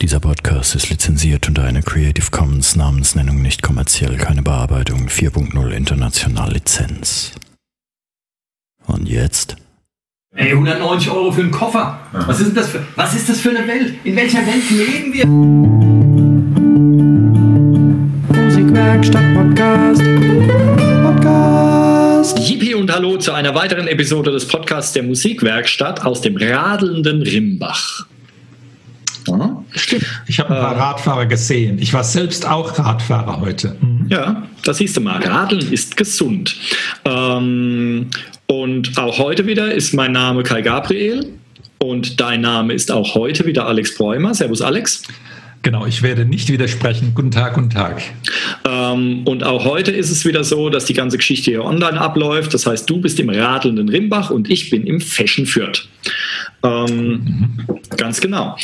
Dieser Podcast ist lizenziert unter einer Creative Commons Namensnennung nicht kommerziell, keine Bearbeitung 4.0 international Lizenz. Und jetzt? Ey, 190 Euro für einen Koffer. Was ist denn das für, was ist das für eine Welt? In welcher Welt leben wir? Musikwerkstatt Podcast. Podcast. Yippie und hallo zu einer weiteren Episode des Podcasts der Musikwerkstatt aus dem radelnden Rimbach. Ja, Stimmt. Ich habe ein paar Radfahrer gesehen. Ich war selbst auch Radfahrer heute. Mhm. Ja, das siehst du mal. Radeln ist gesund. Ähm, und auch heute wieder ist mein Name Kai Gabriel und dein Name ist auch heute wieder Alex Bräumer. Servus Alex. Genau, ich werde nicht widersprechen. Guten Tag, guten Tag. Ähm, und auch heute ist es wieder so, dass die ganze Geschichte hier online abläuft. Das heißt, du bist im radelnden Rimbach und ich bin im Fashion Fürth. Ähm, Ganz genau.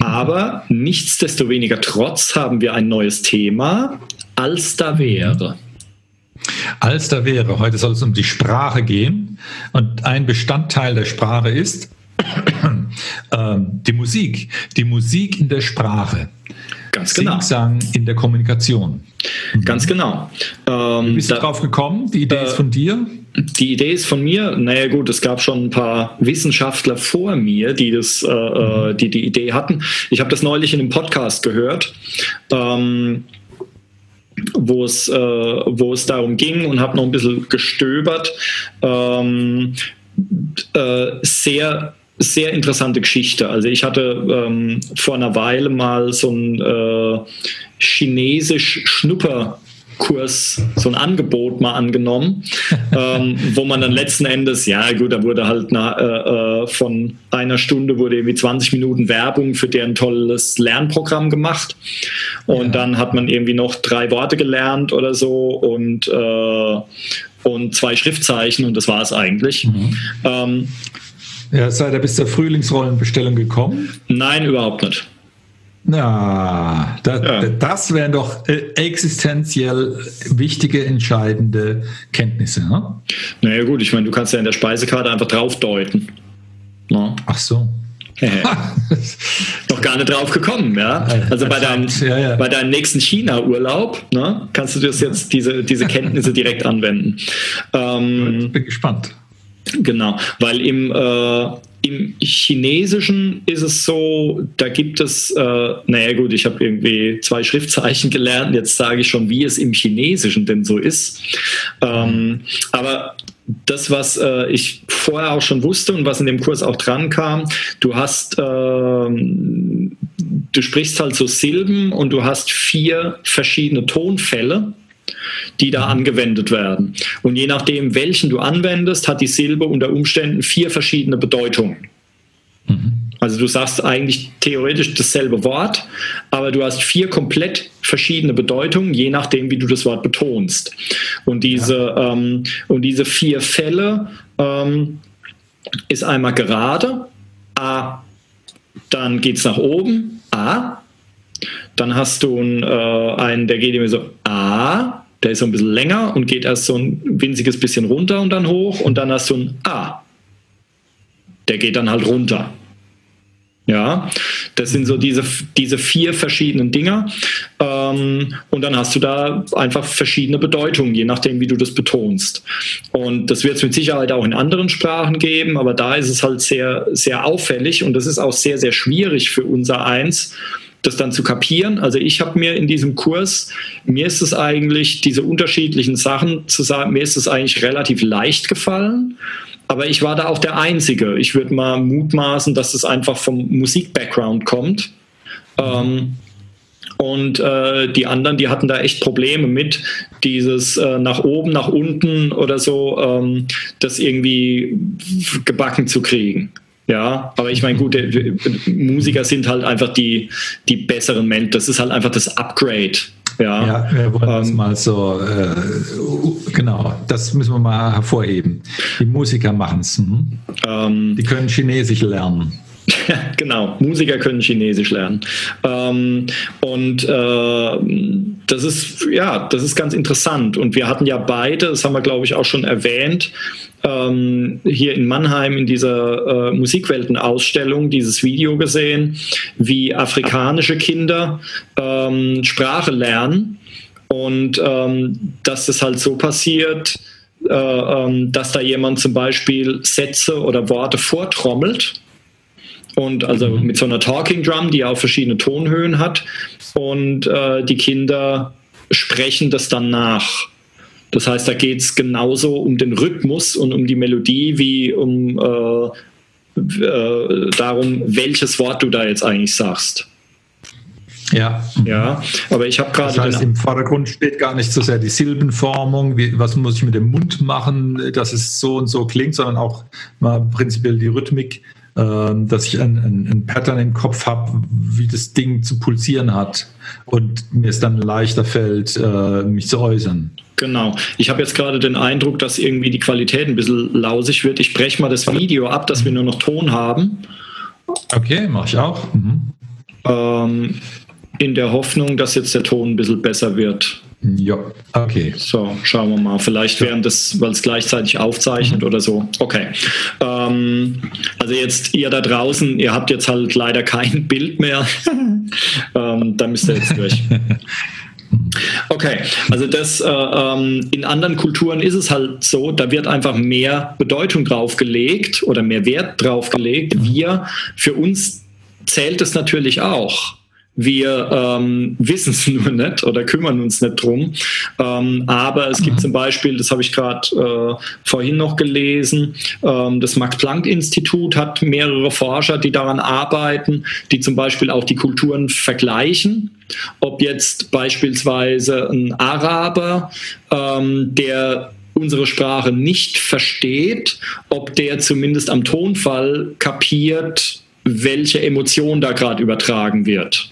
Aber nichtsdestoweniger trotz haben wir ein neues Thema, als da wäre. Als da wäre, heute soll es um die Sprache gehen. Und ein Bestandteil der Sprache ist ähm, die Musik. Die Musik in der Sprache. Ganz genau. Singsang in der Kommunikation. Ganz genau. Ähm, Wie bist du da- drauf gekommen? Die Idee äh, ist von dir? Die Idee ist von mir, naja gut, es gab schon ein paar Wissenschaftler vor mir, die das, äh, äh, die, die Idee hatten. Ich habe das neulich in einem Podcast gehört, ähm, wo, es, äh, wo es darum ging und habe noch ein bisschen gestöbert. Ähm, äh, sehr sehr interessante Geschichte. Also ich hatte ähm, vor einer Weile mal so ein äh, chinesisch Schnupper Kurs, so ein Angebot mal angenommen, ähm, wo man dann letzten Endes, ja gut, da wurde halt na, äh, äh, von einer Stunde wurde irgendwie 20 Minuten Werbung für deren tolles Lernprogramm gemacht und Ja. dann hat man irgendwie noch drei Worte gelernt oder so und, äh, und zwei Schriftzeichen und das war es eigentlich. Ähm, Ja, seid ihr bis zur Frühlingsrollenbestellung gekommen? nein, überhaupt nicht. Na, da, Ja. das wären doch äh, existenziell wichtige, entscheidende Kenntnisse. Ne? Naja gut, ich meine, du kannst ja in der Speisekarte einfach draufdeuten. Ne? Ach so. Noch gar nicht drauf gekommen, ja. Also bei deinem, Ja, ja. bei deinem nächsten China-Urlaub ne, kannst du das jetzt diese, diese Kenntnisse direkt anwenden. Ähm, Bin gespannt. Genau, weil im, äh, im Chinesischen ist es so, da gibt es, äh, naja gut, ich habe irgendwie zwei Schriftzeichen gelernt, jetzt sage ich schon, wie es im Chinesischen denn so ist. Ähm, aber das, was äh, ich vorher auch schon wusste und was in dem Kurs auch dran kam, du hast, ähm, du sprichst halt so Silben und du hast vier verschiedene Tonfälle die da angewendet werden. Und je nachdem, welchen du anwendest, hat die Silbe unter Umständen vier verschiedene Bedeutungen. Also du sagst eigentlich theoretisch dasselbe Wort, aber du hast vier komplett verschiedene Bedeutungen, je nachdem, wie du das Wort betonst. Und diese, ähm, und diese vier Fälle ähm, ist einmal gerade, A, dann geht es nach oben, A, dann hast du einen, äh, einen, der geht immer so A, der ist so ein bisschen länger und geht erst so ein winziges bisschen runter und dann hoch und dann hast du ein A. Der geht dann halt runter. Ja, das sind so diese, diese vier verschiedenen Dinger. Ähm, und dann hast du da einfach verschiedene Bedeutungen, je nachdem, wie du das betonst. Und das wird es mit Sicherheit auch in anderen Sprachen geben, aber da ist es halt sehr, sehr auffällig und das ist auch sehr, sehr schwierig für unser Eins, das dann zu kapieren. Also ich habe mir in diesem Kurs, mir ist es eigentlich, diese unterschiedlichen Sachen zu sagen, mir ist es eigentlich relativ leicht gefallen. Aber ich war da auch der Einzige. Ich würde mal mutmaßen, dass es einfach vom Musik-Background kommt. Ähm, und äh, die anderen, die hatten da echt Probleme mit, dieses äh, nach oben, nach unten oder so, ähm, das irgendwie gebacken zu kriegen. Ja, aber ich meine, gut, Musiker sind halt einfach die, die besseren Menschen. Das ist halt einfach das Upgrade. Ja, Ja, wir wollen das Ähm, mal so, äh, genau, das müssen wir mal hervorheben. Die Musiker machen es. Mhm. ähm, Die können Chinesisch lernen. genau, Musiker können Chinesisch lernen. Ähm, und äh, das ist, ja, das ist ganz interessant. Und wir hatten ja beide, das haben wir, glaube ich, auch schon erwähnt, ähm, hier in Mannheim in dieser äh, Musikweltenausstellung dieses Video gesehen, wie afrikanische Kinder ähm, Sprache lernen und ähm, dass das halt so passiert, äh, ähm, dass da jemand zum Beispiel Sätze oder Worte vortrommelt und also mhm. mit so einer Talking Drum, die auch verschiedene Tonhöhen hat und äh, die Kinder sprechen das dann nach. Das heißt, da geht es genauso um den Rhythmus und um die Melodie wie um äh, äh, darum, welches Wort du da jetzt eigentlich sagst. Ja. Ja, aber ich habe gerade. Das heißt, im Vordergrund steht gar nicht so sehr die Silbenformung, wie, was muss ich mit dem Mund machen, dass es so und so klingt, sondern auch mal prinzipiell die Rhythmik, äh, dass ich ein, ein, ein Pattern im Kopf habe, wie das Ding zu pulsieren hat und mir es dann leichter fällt, äh, mich zu äußern. Genau. Ich habe jetzt gerade den Eindruck, dass irgendwie die Qualität ein bisschen lausig wird. Ich breche mal das Video ab, dass wir nur noch Ton haben. Okay, mache ich auch. Mhm. Ähm, in der Hoffnung, dass jetzt der Ton ein bisschen besser wird. Ja, okay. So, schauen wir mal. Vielleicht während das, weil es gleichzeitig aufzeichnet mhm. oder so. Okay. Ähm, also jetzt ihr da draußen, ihr habt jetzt halt leider kein Bild mehr. ähm, da müsst ihr jetzt durch. Okay, also das äh, ähm, in anderen Kulturen ist es halt so, da wird einfach mehr Bedeutung drauf gelegt oder mehr Wert drauf gelegt. Wir, für uns zählt es natürlich auch. Wir ähm, wissen es nur nicht oder kümmern uns nicht drum. Ähm, aber es gibt mhm. zum Beispiel, das habe ich gerade äh, vorhin noch gelesen, ähm, das Max-Planck-Institut hat mehrere Forscher, die daran arbeiten, die zum Beispiel auch die Kulturen vergleichen. Ob jetzt beispielsweise ein Araber, ähm, der unsere Sprache nicht versteht, ob der zumindest am Tonfall kapiert, welche Emotion da gerade übertragen wird.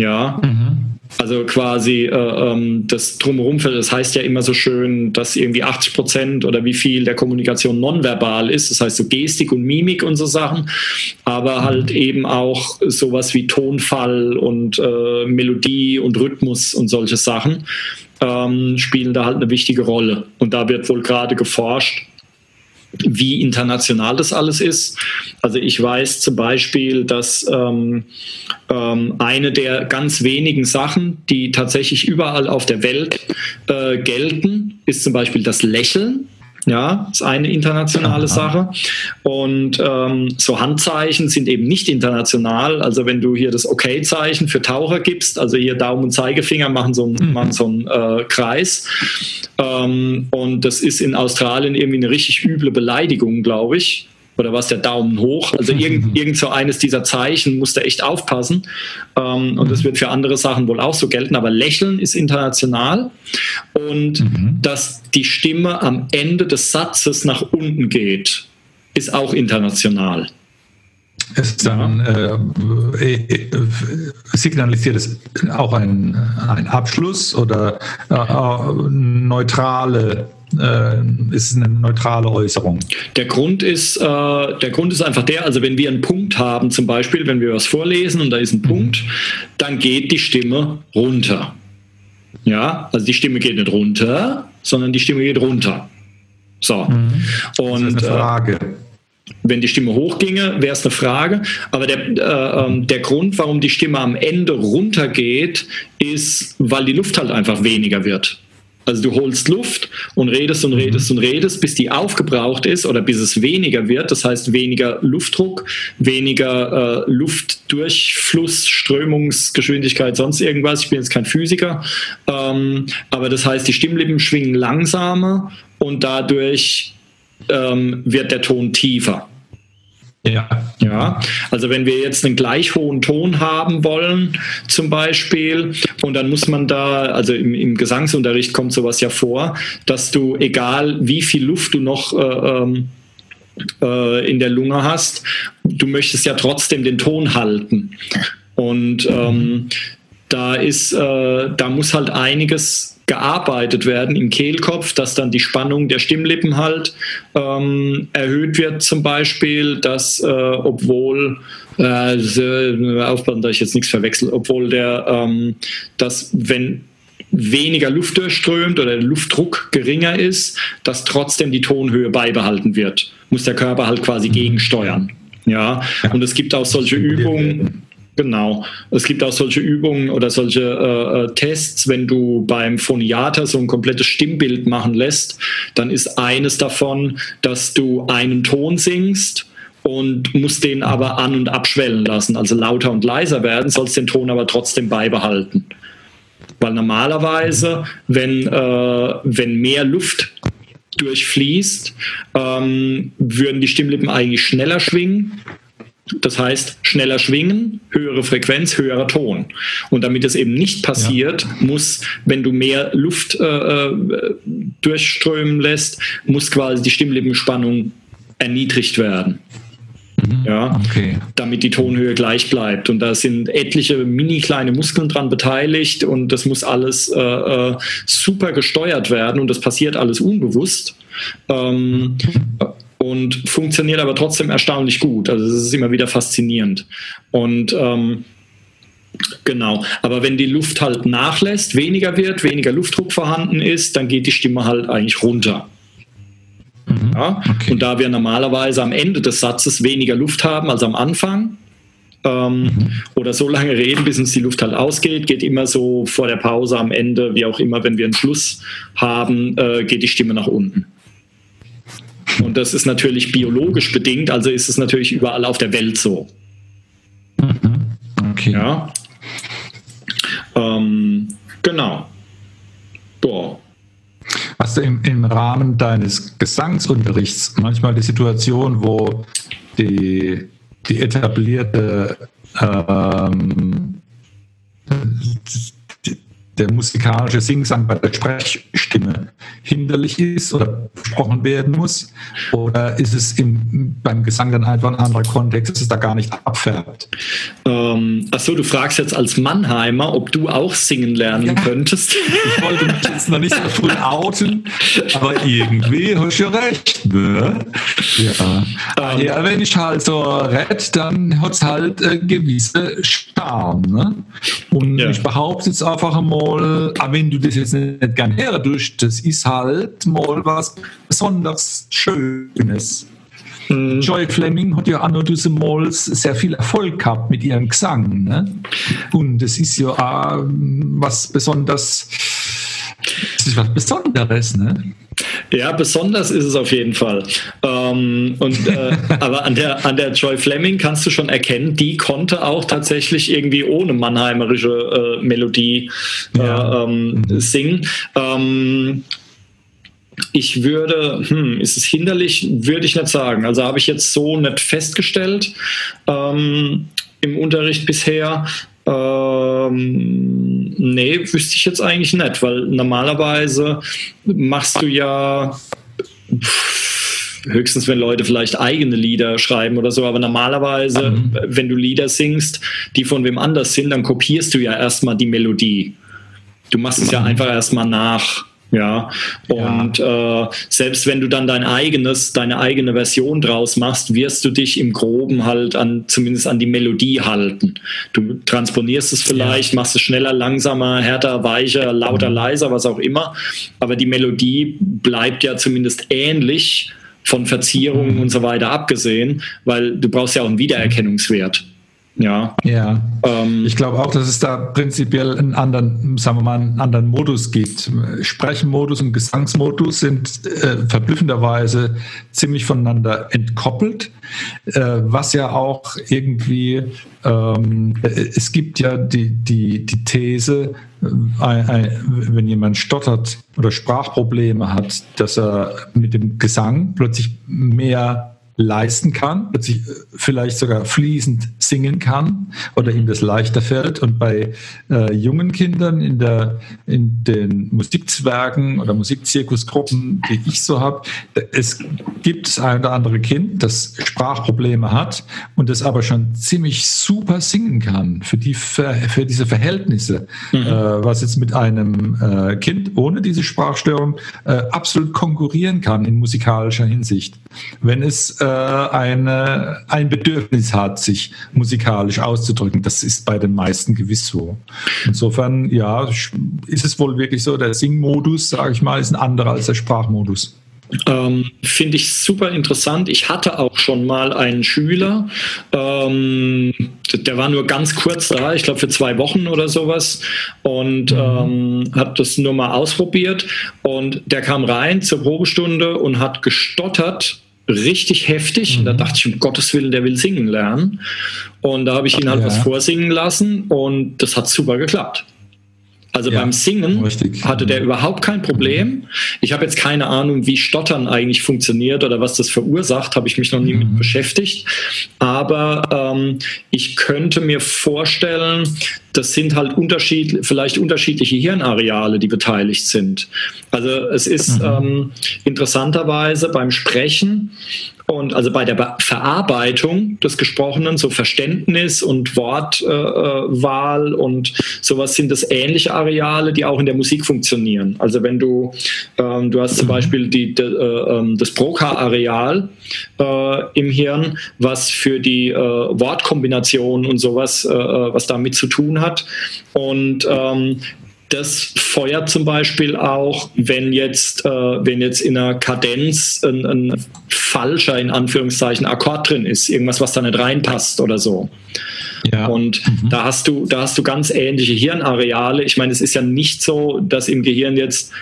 Ja. Mhm. Also quasi äh, ähm, das Drumherum, das heißt ja immer so schön, dass irgendwie 80 Prozent oder wie viel der Kommunikation nonverbal ist, das heißt so Gestik und Mimik und so Sachen, aber mhm. halt eben auch sowas wie Tonfall und äh, Melodie und Rhythmus und solche Sachen ähm, spielen da halt eine wichtige Rolle. Und da wird wohl gerade geforscht, wie international das alles ist. Also ich weiß zum Beispiel, dass ähm, ähm, eine der ganz wenigen Sachen, die tatsächlich überall auf der Welt äh, gelten, ist zum Beispiel das Lächeln. Ja, ist eine internationale Sache. Und ähm, so Handzeichen sind eben nicht international. Also wenn du hier das OK-Zeichen für Taucher gibst, also hier Daumen und Zeigefinger machen so einen, mhm. machen so einen äh, Kreis. Ähm, und das ist in Australien irgendwie eine richtig üble Beleidigung, glaube ich oder was der Daumen hoch. Also irgend, irgend so eines dieser Zeichen musst du echt aufpassen. Ähm, und das wird für andere Sachen wohl auch so gelten. Aber Lächeln ist international und mhm. dass die Stimme am Ende des Satzes nach unten geht, ist auch international. Es dann äh, äh, äh, signalisiert es auch einen, einen Abschluss oder äh, äh neutrale äh, ist eine neutrale Äußerung. Der Grund ist, äh, der Grund ist einfach der, also wenn wir einen Punkt haben, zum Beispiel, wenn wir was vorlesen und da ist ein mhm. Punkt, dann geht die Stimme runter. Ja, also die Stimme geht nicht runter, sondern die Stimme geht runter. So. Mhm. Und das ist eine Frage. Äh, wenn die Stimme hochginge, wäre es eine Frage. Aber der, äh, ähm, der Grund, warum die Stimme am Ende runtergeht, ist, weil die Luft halt einfach weniger wird. Also du holst Luft und redest und redest mhm. und redest, bis die aufgebraucht ist oder bis es weniger wird. Das heißt weniger Luftdruck, weniger äh, Luftdurchfluss, Strömungsgeschwindigkeit, sonst irgendwas. Ich bin jetzt kein Physiker. Ähm, aber das heißt, die Stimmlippen schwingen langsamer und dadurch ähm, wird der Ton tiefer. Ja. Ja, also wenn wir jetzt einen gleich hohen Ton haben wollen, zum Beispiel, und dann muss man da, also im, im Gesangsunterricht kommt sowas ja vor, dass du, egal wie viel Luft du noch äh, ähm, äh, in der Lunge hast, du möchtest ja trotzdem den Ton halten. Und ähm, da ist, äh, da muss halt einiges gearbeitet werden im Kehlkopf, dass dann die Spannung der Stimmlippen halt ähm, erhöht wird zum Beispiel, dass äh, obwohl äh, aufpassen, dass ich jetzt nichts verwechsel, obwohl der, ähm, dass wenn weniger Luft durchströmt oder der Luftdruck geringer ist, dass trotzdem die Tonhöhe beibehalten wird. Muss der Körper halt quasi mhm. gegensteuern. Ja, und es gibt auch solche Übungen. Genau. Es gibt auch solche Übungen oder solche äh, äh, Tests, wenn du beim Phoniater so ein komplettes Stimmbild machen lässt, dann ist eines davon, dass du einen Ton singst und musst den aber an- und abschwellen lassen, also lauter und leiser werden, sollst den Ton aber trotzdem beibehalten. Weil normalerweise, wenn, äh, wenn mehr Luft durchfließt, ähm, würden die Stimmlippen eigentlich schneller schwingen. Das heißt, schneller schwingen, höhere Frequenz, höherer Ton. Und damit es eben nicht passiert, ja. muss, wenn du mehr Luft äh, äh, durchströmen lässt, muss quasi die Stimmlippenspannung erniedrigt werden. Mhm. Ja, okay. damit die Tonhöhe gleich bleibt. Und da sind etliche mini kleine Muskeln dran beteiligt und das muss alles äh, äh, super gesteuert werden und das passiert alles unbewusst. Ähm, und funktioniert aber trotzdem erstaunlich gut. Also es ist immer wieder faszinierend. Und ähm, Genau, aber wenn die Luft halt nachlässt, weniger wird, weniger Luftdruck vorhanden ist, dann geht die Stimme halt eigentlich runter. Mhm. Ja? Okay. Und da wir normalerweise am Ende des Satzes weniger Luft haben als am Anfang, ähm, mhm. oder so lange reden, bis uns die Luft halt ausgeht, geht immer so vor der Pause am Ende, wie auch immer, wenn wir einen Schluss haben, äh, geht die Stimme nach unten. Und das ist natürlich biologisch bedingt, also ist es natürlich überall auf der Welt so. Mhm. Okay. Ja. Ähm, genau. Boah. Hast du im, im Rahmen deines Gesangsunterrichts manchmal die Situation, wo die, die etablierte ähm, der musikalische Singsang bei der Sprechstimme hinderlich ist oder besprochen werden muss? Oder ist es im, beim Gesang dann einfach ein anderer Kontext, dass es da gar nicht abfärbt? Ähm, achso, du fragst jetzt als Mannheimer, ob du auch singen lernen ja. könntest. Ich wollte mich jetzt noch nicht so früh outen, aber irgendwie hast du ja recht. Ne? Ja. Ähm, ja, wenn ich halt so red, dann hat es halt äh, gewisse Charme. Ne? Und ja. ich behaupte jetzt einfach mal, mal, auch wenn du das jetzt nicht gern herdurchst, das ist halt mal was besonders Schönes. Mhm. Joy Fleming hat ja auch noch diese Malls sehr viel Erfolg gehabt mit ihrem Gesang. Ne? Und das ist ja auch was besonders, ist was Besonderes. Ne? Ja, besonders ist es auf jeden Fall. Ähm, und, äh, aber an der, an der Joy Fleming kannst du schon erkennen, die konnte auch tatsächlich irgendwie ohne mannheimerische äh, Melodie äh, ja. ähm, mhm. singen. Ähm, ich würde, hm, ist es hinderlich, würde ich nicht sagen. Also habe ich jetzt so nicht festgestellt ähm, im Unterricht bisher. Ähm, nee, wüsste ich jetzt eigentlich nicht, weil normalerweise machst du ja höchstens, wenn Leute vielleicht eigene Lieder schreiben oder so, aber normalerweise, mhm. wenn du Lieder singst, die von wem anders sind, dann kopierst du ja erstmal die Melodie. Du machst es ja mhm. einfach erstmal nach. Ja, und ja. Äh, selbst wenn du dann dein eigenes, deine eigene Version draus machst, wirst du dich im Groben halt an, zumindest an die Melodie halten. Du transponierst es vielleicht, ja. machst es schneller, langsamer, härter, weicher, lauter, mhm. leiser, was auch immer. Aber die Melodie bleibt ja zumindest ähnlich von Verzierungen mhm. und so weiter abgesehen, weil du brauchst ja auch einen Wiedererkennungswert. Ja. Ja. Ähm, ich glaube auch, dass es da prinzipiell einen anderen, sagen wir mal, einen anderen Modus gibt. Sprechenmodus und Gesangsmodus sind äh, verblüffenderweise ziemlich voneinander entkoppelt, äh, was ja auch irgendwie, ähm, es gibt ja die, die, die These, äh, wenn jemand stottert oder Sprachprobleme hat, dass er mit dem Gesang plötzlich mehr leisten kann, plötzlich äh, vielleicht sogar fließend singen kann oder ihm das leichter fällt. Und bei äh, jungen Kindern in, der, in den Musikzwergen oder Musikzirkusgruppen, die ich so habe, es gibt das ein oder andere Kind, das Sprachprobleme hat und das aber schon ziemlich super singen kann für, die, für diese Verhältnisse, mhm. äh, was jetzt mit einem äh, Kind ohne diese Sprachstörung äh, absolut konkurrieren kann in musikalischer Hinsicht. Wenn es äh, eine, ein Bedürfnis hat, sich musikalisch auszudrücken. Das ist bei den meisten gewiss so. Insofern, ja, ist es wohl wirklich so, der Singmodus, sage ich mal, ist ein anderer als der Sprachmodus. Ähm, Finde ich super interessant. Ich hatte auch schon mal einen Schüler, ähm, der war nur ganz kurz da, ich glaube für zwei Wochen oder sowas, und mhm. ähm, hat das nur mal ausprobiert. Und der kam rein zur Probestunde und hat gestottert richtig heftig. Mhm. Da dachte ich, um Gottes Willen, der will singen lernen. Und da habe ich ihn halt ja. was vorsingen lassen und das hat super geklappt. Also ja, beim Singen richtig. hatte der überhaupt kein Problem. Ich habe jetzt keine Ahnung, wie Stottern eigentlich funktioniert oder was das verursacht, habe ich mich noch nie mhm. mit beschäftigt. Aber ähm, ich könnte mir vorstellen, das sind halt unterschied vielleicht unterschiedliche Hirnareale, die beteiligt sind. Also es ist mhm. ähm, interessanterweise beim Sprechen und also bei der Verarbeitung des Gesprochenen, so Verständnis und Wortwahl äh, und sowas sind das ähnliche Areale, die auch in der Musik funktionieren. Also wenn du, ähm, du hast zum mhm. Beispiel die, de, äh, ähm, das Broca-Areal äh, im Hirn, was für die äh, Wortkombination und sowas, äh, äh, was damit zu tun hat. Und ähm, das feuert zum Beispiel auch, wenn jetzt, äh, wenn jetzt in einer Kadenz ein, ein, falscher, in Anführungszeichen, Akkord drin ist, irgendwas, was da nicht reinpasst oder so. Ja. Und mhm. da hast du, da hast du ganz ähnliche Hirnareale. Ich meine, es ist ja nicht so, dass im Gehirn jetzt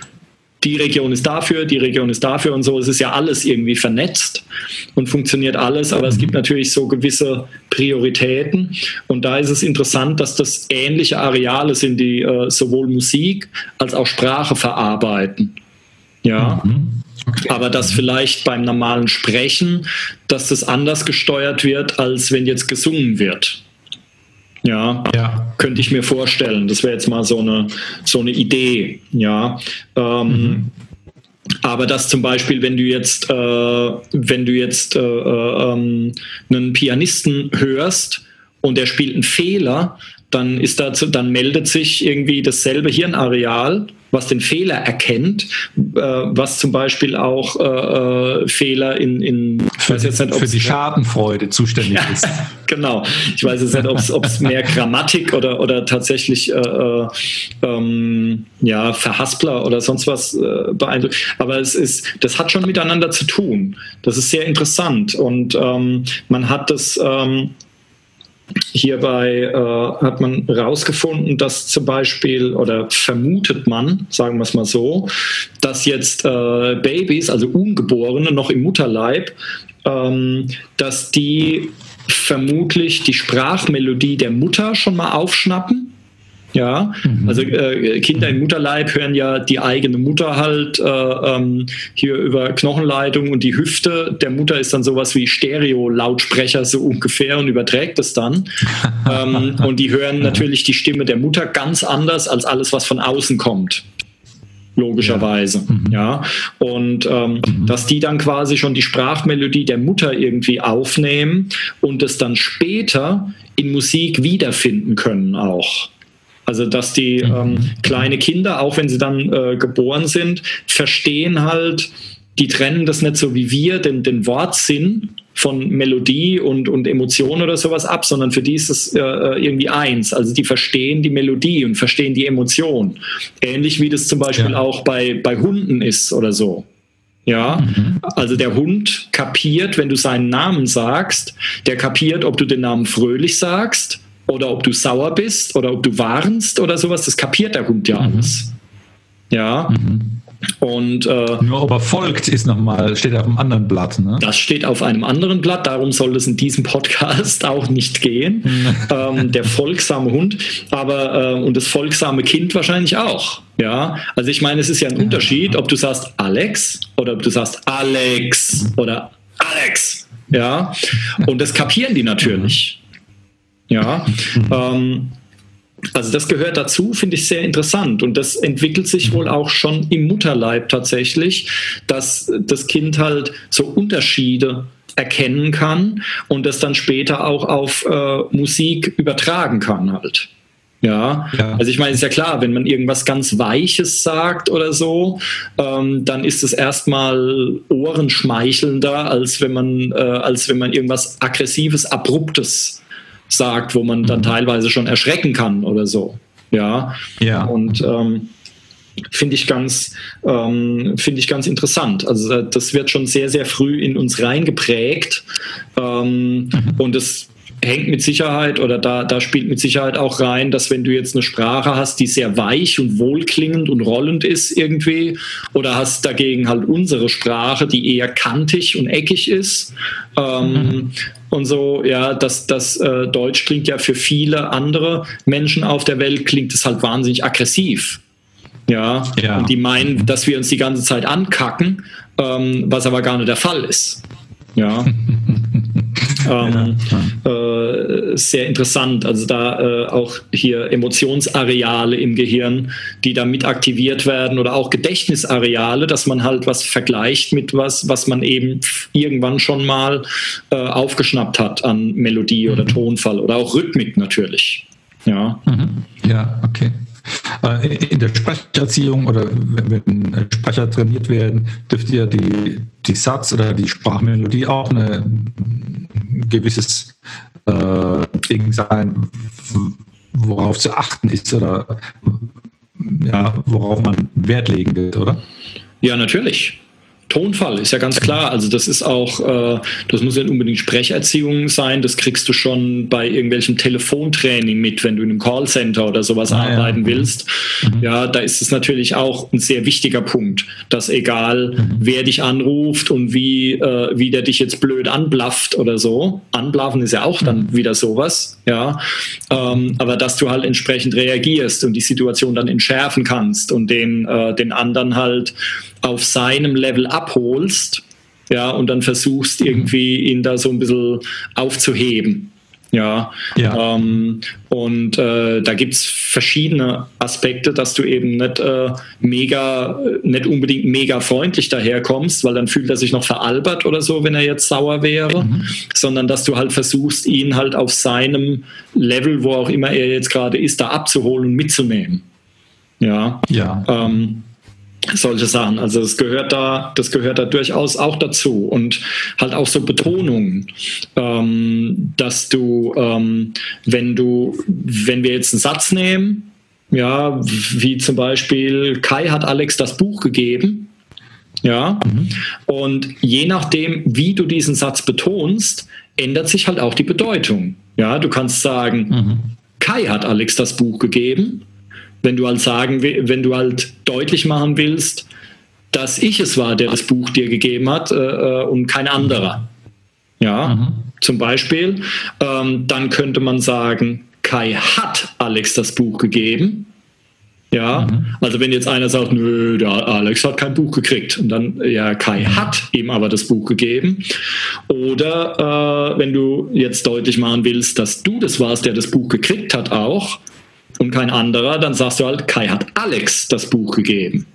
die Region ist dafür, die Region ist dafür und so. Es ist ja alles irgendwie vernetzt und funktioniert alles, aber es gibt natürlich so gewisse Prioritäten. Und da ist es interessant, dass das ähnliche Areale sind, die äh, sowohl Musik als auch Sprache verarbeiten. Ja. Mhm. Okay. Aber dass vielleicht beim normalen Sprechen, dass das anders gesteuert wird, als wenn jetzt gesungen wird. Ja, ja, könnte ich mir vorstellen. Das wäre jetzt mal so eine, so eine Idee. Ja. Ähm, mhm. Aber dass zum Beispiel, wenn du jetzt, äh, wenn du jetzt äh, äh, ähm, einen Pianisten hörst und der spielt einen Fehler, dann ist dazu, dann meldet sich irgendwie dasselbe Hirnareal was den Fehler erkennt, äh, was zum Beispiel auch äh, äh Fehler in, in weiß jetzt nicht, für die Schadenfreude zuständig ist. genau. Ich weiß jetzt nicht, ob es mehr Grammatik oder, oder tatsächlich äh, äh, ähm, ja, Verhaspler oder sonst was äh, beeindruckt. Aber es ist, das hat schon miteinander zu tun. Das ist sehr interessant. Und ähm, man hat das ähm, Hierbei äh, hat man herausgefunden, dass zum Beispiel, oder vermutet man, sagen wir es mal so, dass jetzt äh, Babys, also Ungeborene, noch im Mutterleib, ähm, dass die vermutlich die Sprachmelodie der Mutter schon mal aufschnappen ja, mhm. also äh, Kinder im Mutterleib hören ja die eigene Mutter halt äh, ähm, hier über Knochenleitung und die Hüfte der Mutter ist dann sowas wie Stereo-Lautsprecher so ungefähr und überträgt es dann. ähm, und die hören natürlich die Stimme der Mutter ganz anders als alles, was von außen kommt logischerweise. Ja. Mhm. ja. Und ähm, mhm. dass die dann quasi schon die Sprachmelodie der Mutter irgendwie aufnehmen und es dann später in Musik wiederfinden können auch. Also dass die mhm. ähm, kleine Kinder, auch wenn sie dann äh, geboren sind, verstehen halt, die trennen das nicht so wie wir, den, den Wortsinn von Melodie und, und Emotion oder sowas ab, sondern für die ist es äh, äh, irgendwie eins. Also die verstehen die Melodie und verstehen die Emotion. Ähnlich wie das zum Beispiel ja. auch bei, bei Hunden ist oder so. Ja, mhm. also der Hund kapiert, wenn du seinen Namen sagst, der kapiert, ob du den Namen fröhlich sagst oder ob du sauer bist oder ob du warnst oder sowas, das kapiert der Hund ja mhm. alles. Ja. Mhm. Und äh, nur ob er folgt, ist nochmal, steht auf einem anderen Blatt. Ne? Das steht auf einem anderen Blatt, darum soll es in diesem Podcast auch nicht gehen. Mhm. ähm, der folgsame Hund, aber äh, und das folgsame Kind wahrscheinlich auch. Ja, also ich meine, es ist ja ein ja. Unterschied, ob du sagst Alex oder ob du sagst Alex mhm. oder Alex. Ja, und das kapieren die natürlich. Ja, ähm, also das gehört dazu, finde ich sehr interessant. Und das entwickelt sich wohl auch schon im Mutterleib tatsächlich, dass das Kind halt so Unterschiede erkennen kann und das dann später auch auf äh, Musik übertragen kann halt. Ja? ja, also ich meine, ist ja klar, wenn man irgendwas ganz Weiches sagt oder so, ähm, dann ist es erstmal ohrenschmeichelnder, als wenn man, äh, als wenn man irgendwas Aggressives, Abruptes sagt, wo man dann mhm. teilweise schon erschrecken kann oder so. Ja. Ja. Und ähm, finde ich ganz ähm, finde ich ganz interessant. Also äh, das wird schon sehr sehr früh in uns reingeprägt ähm, mhm. und es hängt mit Sicherheit oder da, da spielt mit Sicherheit auch rein, dass wenn du jetzt eine Sprache hast, die sehr weich und wohlklingend und rollend ist irgendwie, oder hast dagegen halt unsere Sprache, die eher kantig und eckig ist, ähm, mhm. Und so, ja, das, das äh, Deutsch klingt ja für viele andere Menschen auf der Welt, klingt es halt wahnsinnig aggressiv. Ja, ja. und die meinen, dass wir uns die ganze Zeit ankacken, ähm, was aber gar nicht der Fall ist. Ja. ähm, äh, sehr interessant. Also da äh, auch hier Emotionsareale im Gehirn, die da mit aktiviert werden oder auch Gedächtnisareale, dass man halt was vergleicht mit was, was man eben irgendwann schon mal äh, aufgeschnappt hat an Melodie oder mhm. Tonfall oder auch Rhythmik natürlich. Ja, mhm. ja okay. Äh, in der Sprecherziehung oder wenn Sprecher trainiert werden, dürfte ja die, die Satz- oder die Sprachmelodie auch eine, ein gewisses äh, Ding sein, worauf zu achten ist oder ja, worauf man Wert legen wird, oder? Ja, natürlich. Tonfall ist ja ganz klar. Also das ist auch, äh, das muss nicht unbedingt Sprecherziehung sein. Das kriegst du schon bei irgendwelchem Telefontraining mit, wenn du in einem Callcenter oder sowas ah, arbeiten ja. willst. Mhm. Ja, da ist es natürlich auch ein sehr wichtiger Punkt, dass egal mhm. wer dich anruft und wie, äh, wie der dich jetzt blöd anblafft oder so. Anblaffen ist ja auch dann mhm. wieder sowas. Ja, ähm, aber dass du halt entsprechend reagierst und die Situation dann entschärfen kannst und den, äh, den anderen halt auf seinem Level abholst, ja, und dann versuchst irgendwie ihn da so ein bisschen aufzuheben. Ja, ja. Ähm, und äh, da gibt es verschiedene Aspekte, dass du eben nicht äh, mega, nicht unbedingt mega freundlich daherkommst, weil dann fühlt er sich noch veralbert oder so, wenn er jetzt sauer wäre, mhm. sondern dass du halt versuchst, ihn halt auf seinem Level, wo auch immer er jetzt gerade ist, da abzuholen und mitzunehmen. Ja. ja. Ähm, solche Sachen. Also das gehört da, das gehört da durchaus auch dazu und halt auch so Betonungen, ähm, dass du, ähm, wenn du, wenn wir jetzt einen Satz nehmen, ja, wie zum Beispiel Kai hat Alex das Buch gegeben, ja, mhm. und je nachdem, wie du diesen Satz betonst, ändert sich halt auch die Bedeutung. Ja, du kannst sagen, mhm. Kai hat Alex das Buch gegeben wenn du halt sagen, wenn du halt deutlich machen willst, dass ich es war, der das Buch dir gegeben hat äh, äh, und kein anderer. Ja, mhm. zum Beispiel. Ähm, dann könnte man sagen, Kai hat Alex das Buch gegeben. Ja, mhm. also wenn jetzt einer sagt, nö, der Alex hat kein Buch gekriegt und dann, ja, Kai mhm. hat ihm aber das Buch gegeben. Oder äh, wenn du jetzt deutlich machen willst, dass du das warst, der das Buch gekriegt hat auch, und kein anderer, dann sagst du halt, Kai hat Alex das Buch gegeben.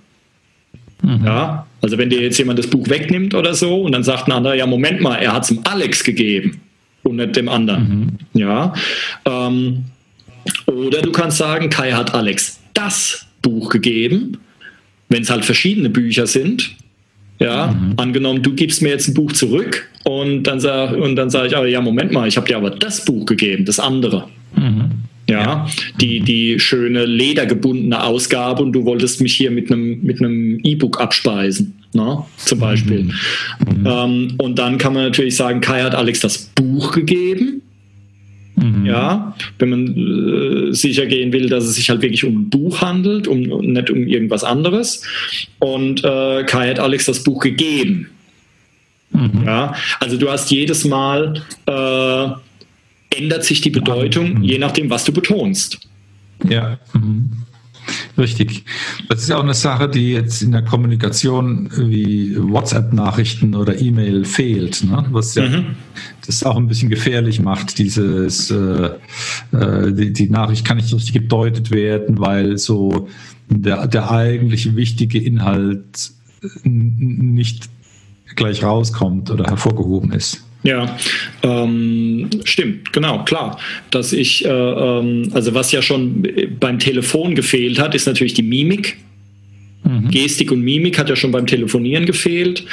Mhm. Ja, also wenn dir jetzt jemand das Buch wegnimmt oder so und dann sagt ein anderer, ja, Moment mal, er hat es dem Alex gegeben und nicht dem anderen. Mhm. Ja. Ähm, oder du kannst sagen, Kai hat Alex das Buch gegeben, wenn es halt verschiedene Bücher sind. Ja, mhm. angenommen, du gibst mir jetzt ein Buch zurück und dann sage und dann sage ich, aber ja, Moment mal, ich habe dir aber das Buch gegeben, das andere. Mhm. Ja, die, die schöne ledergebundene Ausgabe und du wolltest mich hier mit einem mit einem E-Book abspeisen, ne? zum Beispiel. Mhm. Ähm, und dann kann man natürlich sagen, Kai hat Alex das Buch gegeben. Mhm. Ja, wenn man äh, sicher gehen will, dass es sich halt wirklich um ein Buch handelt, um nicht um irgendwas anderes. Und äh, Kai hat Alex das Buch gegeben. Mhm. Ja, also du hast jedes Mal äh, ändert sich die Bedeutung, mhm. je nachdem, was du betonst. Ja. Mhm. Richtig. Das ist ja auch eine Sache, die jetzt in der Kommunikation wie WhatsApp-Nachrichten oder E-Mail fehlt, ne? was ja mhm. das auch ein bisschen gefährlich macht. Dieses, äh, äh die, die, Nachricht kann nicht richtig gedeutet werden, weil so der, der eigentliche wichtige Inhalt nicht gleich rauskommt oder hervorgehoben ist. Ja, ähm, stimmt, genau, klar. Dass ich, äh, ähm, also was ja schon beim Telefon gefehlt hat, ist natürlich die Mimik. Mhm. Gestik und Mimik hat ja schon beim Telefonieren gefehlt.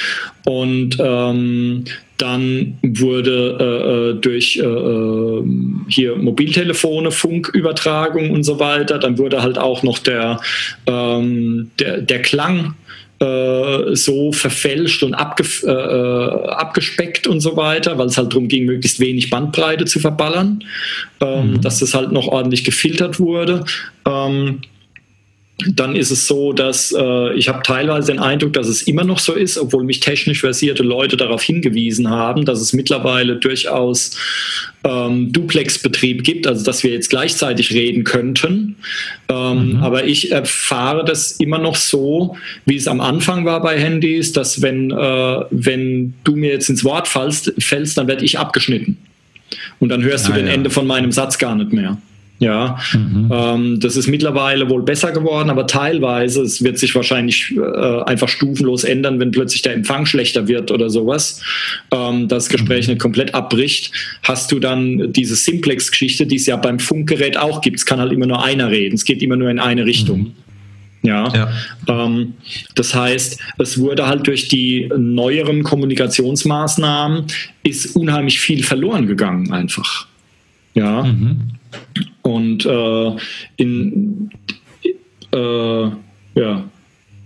Und ähm, dann wurde äh, äh durch äh, äh, hier Mobiltelefone, Funkübertragung und so weiter, dann wurde halt auch noch der, ähm, der, der Klang äh, so verfälscht und abge äh, äh, abgespeckt und so weiter, weil es halt darum ging, möglichst wenig Bandbreite zu verballern, ähm, mhm. dass das halt noch ordentlich gefiltert wurde. Ähm, dann ist es so, dass äh, ich habe teilweise den Eindruck, dass es immer noch so ist, obwohl mich technisch versierte Leute darauf hingewiesen haben, dass es mittlerweile durchaus ähm, Duplex-Betrieb gibt, also dass wir jetzt gleichzeitig reden könnten. Ähm, mhm. Aber ich erfahre das immer noch so, wie es am Anfang war bei Handys, dass wenn, äh, wenn du mir jetzt ins Wort fällst, fällst dann werde ich abgeschnitten. Und dann hörst ah, du den ja. Ende von meinem Satz gar nicht mehr. Ja, mhm. ähm, das ist mittlerweile wohl besser geworden, aber teilweise, es wird sich wahrscheinlich äh, einfach stufenlos ändern, wenn plötzlich der Empfang schlechter wird oder sowas, ähm, das Gespräch mhm. nicht komplett abbricht, hast du dann diese Simplex-Geschichte, die es ja beim Funkgerät auch gibt. Es kann halt immer nur einer reden, es geht immer nur in eine Richtung. Mhm. Ja, ja. Ähm, das heißt, es wurde halt durch die neueren Kommunikationsmaßnahmen ist unheimlich viel verloren gegangen einfach. Ja. Mhm. Und äh, in äh, ja,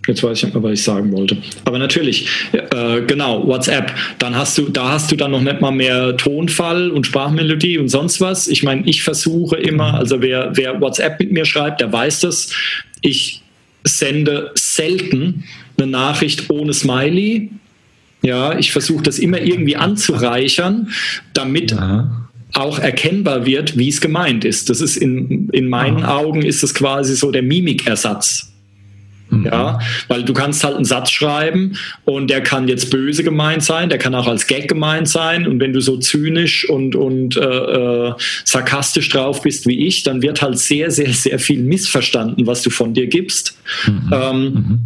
Jetzt weiß ich nicht mehr, was ich sagen wollte. Aber natürlich, äh, genau, WhatsApp. Dann hast du, da hast du dann noch nicht mal mehr Tonfall und Sprachmelodie und sonst was. Ich meine, ich versuche immer, also wer, wer WhatsApp mit mir schreibt, der weiß das. Ich sende selten eine Nachricht ohne Smiley. Ja, ich versuche das immer irgendwie anzureichern, damit ja auch erkennbar wird, wie es gemeint ist. Das ist in, in meinen Aha. Augen ist es quasi so der Mimikersatz. Mhm. Ja, weil du kannst halt einen Satz schreiben und der kann jetzt böse gemeint sein, der kann auch als Gag gemeint sein und wenn du so zynisch und, und äh, äh, sarkastisch drauf bist wie ich, dann wird halt sehr, sehr, sehr viel missverstanden, was du von dir gibst. Mhm. Ähm, mhm.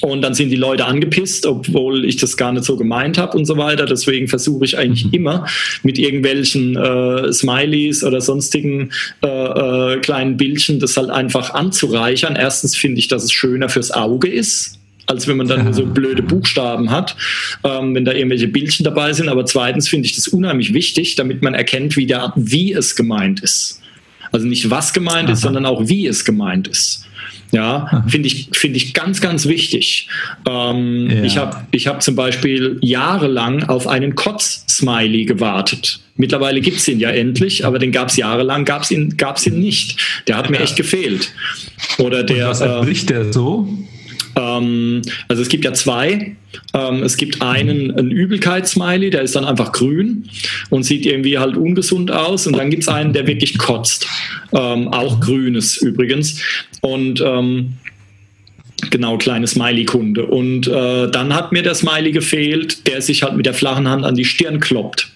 Und dann sind die Leute angepisst, obwohl ich das gar nicht so gemeint habe und so weiter. Deswegen versuche ich eigentlich mhm. immer mit irgendwelchen äh, Smileys oder sonstigen äh, äh, kleinen Bildchen das halt einfach anzureichern. Erstens finde ich, dass es schöner fürs Auge ist als wenn man dann ja. so blöde Buchstaben hat, ähm, wenn da irgendwelche Bildchen dabei sind. Aber zweitens finde ich das unheimlich wichtig, damit man erkennt, wie, der, wie es gemeint ist. Also nicht was gemeint Aha. ist, sondern auch wie es gemeint ist. Ja, finde ich, finde ich ganz, ganz wichtig. Ähm, ja. Ich habe ich hab zum Beispiel jahrelang auf einen Kotz-Smiley gewartet. Mittlerweile gibt es ihn ja endlich, aber den gab es jahrelang, gab es ihn, gab's ihn nicht. Der hat ja. mir echt gefehlt. Oder der. Und was äh, der so? Ähm, also es gibt ja zwei. Ähm, es gibt einen, einen Übelkeitssmiley, der ist dann einfach grün und sieht irgendwie halt ungesund aus. Und dann gibt es einen, der wirklich kotzt. Ähm, auch grünes übrigens. Und ähm, Genau, kleine Smiley-Kunde. Und äh, dann hat mir der Smiley gefehlt, der sich halt mit der flachen Hand an die Stirn kloppt.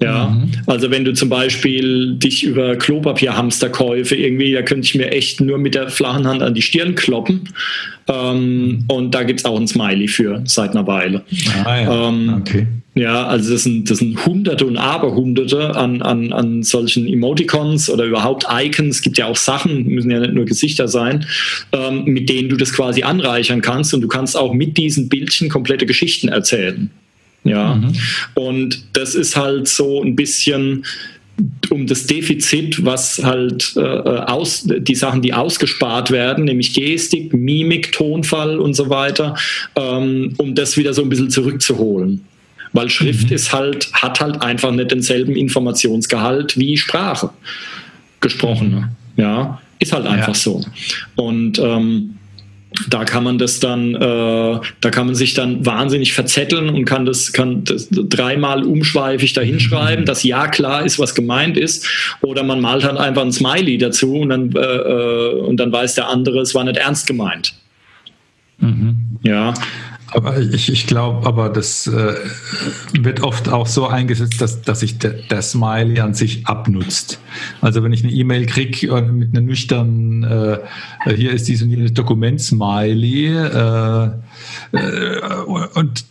Ja, mhm. also wenn du zum Beispiel dich über Klopapierhamsterkäufe irgendwie, da könnte ich mir echt nur mit der flachen Hand an die Stirn kloppen. Ähm, und da gibt es auch ein Smiley für seit einer Weile. Ah, ja. Ähm, okay. Ja, also das sind, das sind Hunderte und Aberhunderte an, an, an solchen Emoticons oder überhaupt Icons. Es gibt ja auch Sachen, müssen ja nicht nur Gesichter sein, ähm, mit denen du das quasi anreichern kannst. Und du kannst auch mit diesen Bildchen komplette Geschichten erzählen. Ja, mhm. und das ist halt so ein bisschen um das Defizit, was halt äh, aus, die Sachen, die ausgespart werden, nämlich Gestik, Mimik, Tonfall und so weiter, ähm, um das wieder so ein bisschen zurückzuholen. Weil Schrift mhm. ist halt, hat halt einfach nicht denselben Informationsgehalt wie Sprache. Gesprochene. Mhm. Ja, ist halt einfach ja. so. Und ähm, da kann man das dann, äh, da kann man sich dann wahnsinnig verzetteln und kann das, kann das dreimal umschweifig dahinschreiben, dass ja klar ist, was gemeint ist. Oder man malt halt einfach ein Smiley dazu und dann, äh, äh, und dann weiß der andere, es war nicht ernst gemeint. Mhm. Ja. Aber ich, ich glaube, aber das äh, wird oft auch so eingesetzt, dass, dass sich der, der Smiley an sich abnutzt. Also wenn ich eine E-Mail kriege äh, mit einer nüchternen, äh, hier ist dieses Dokument-Smiley, äh, und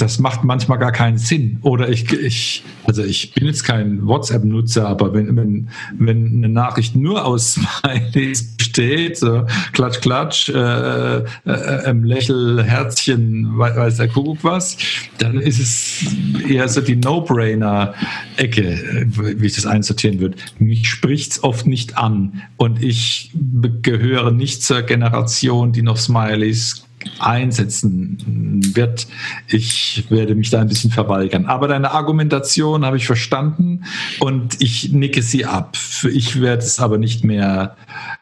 das macht manchmal gar keinen Sinn. Oder ich, ich also ich bin jetzt kein WhatsApp-Nutzer, aber wenn, wenn, wenn eine Nachricht nur aus Smileys besteht, so klatsch, klatsch, äh, äh, Lächel, Herzchen, weiß der Kuckuck was, dann ist es eher so die No-Brainer-Ecke, wie ich das einsortieren würde. Mich spricht es oft nicht an und ich gehöre nicht zur Generation, die noch Smileys einsetzen wird. Ich werde mich da ein bisschen verweigern. Aber deine Argumentation habe ich verstanden und ich nicke sie ab. Ich werde es aber nicht mehr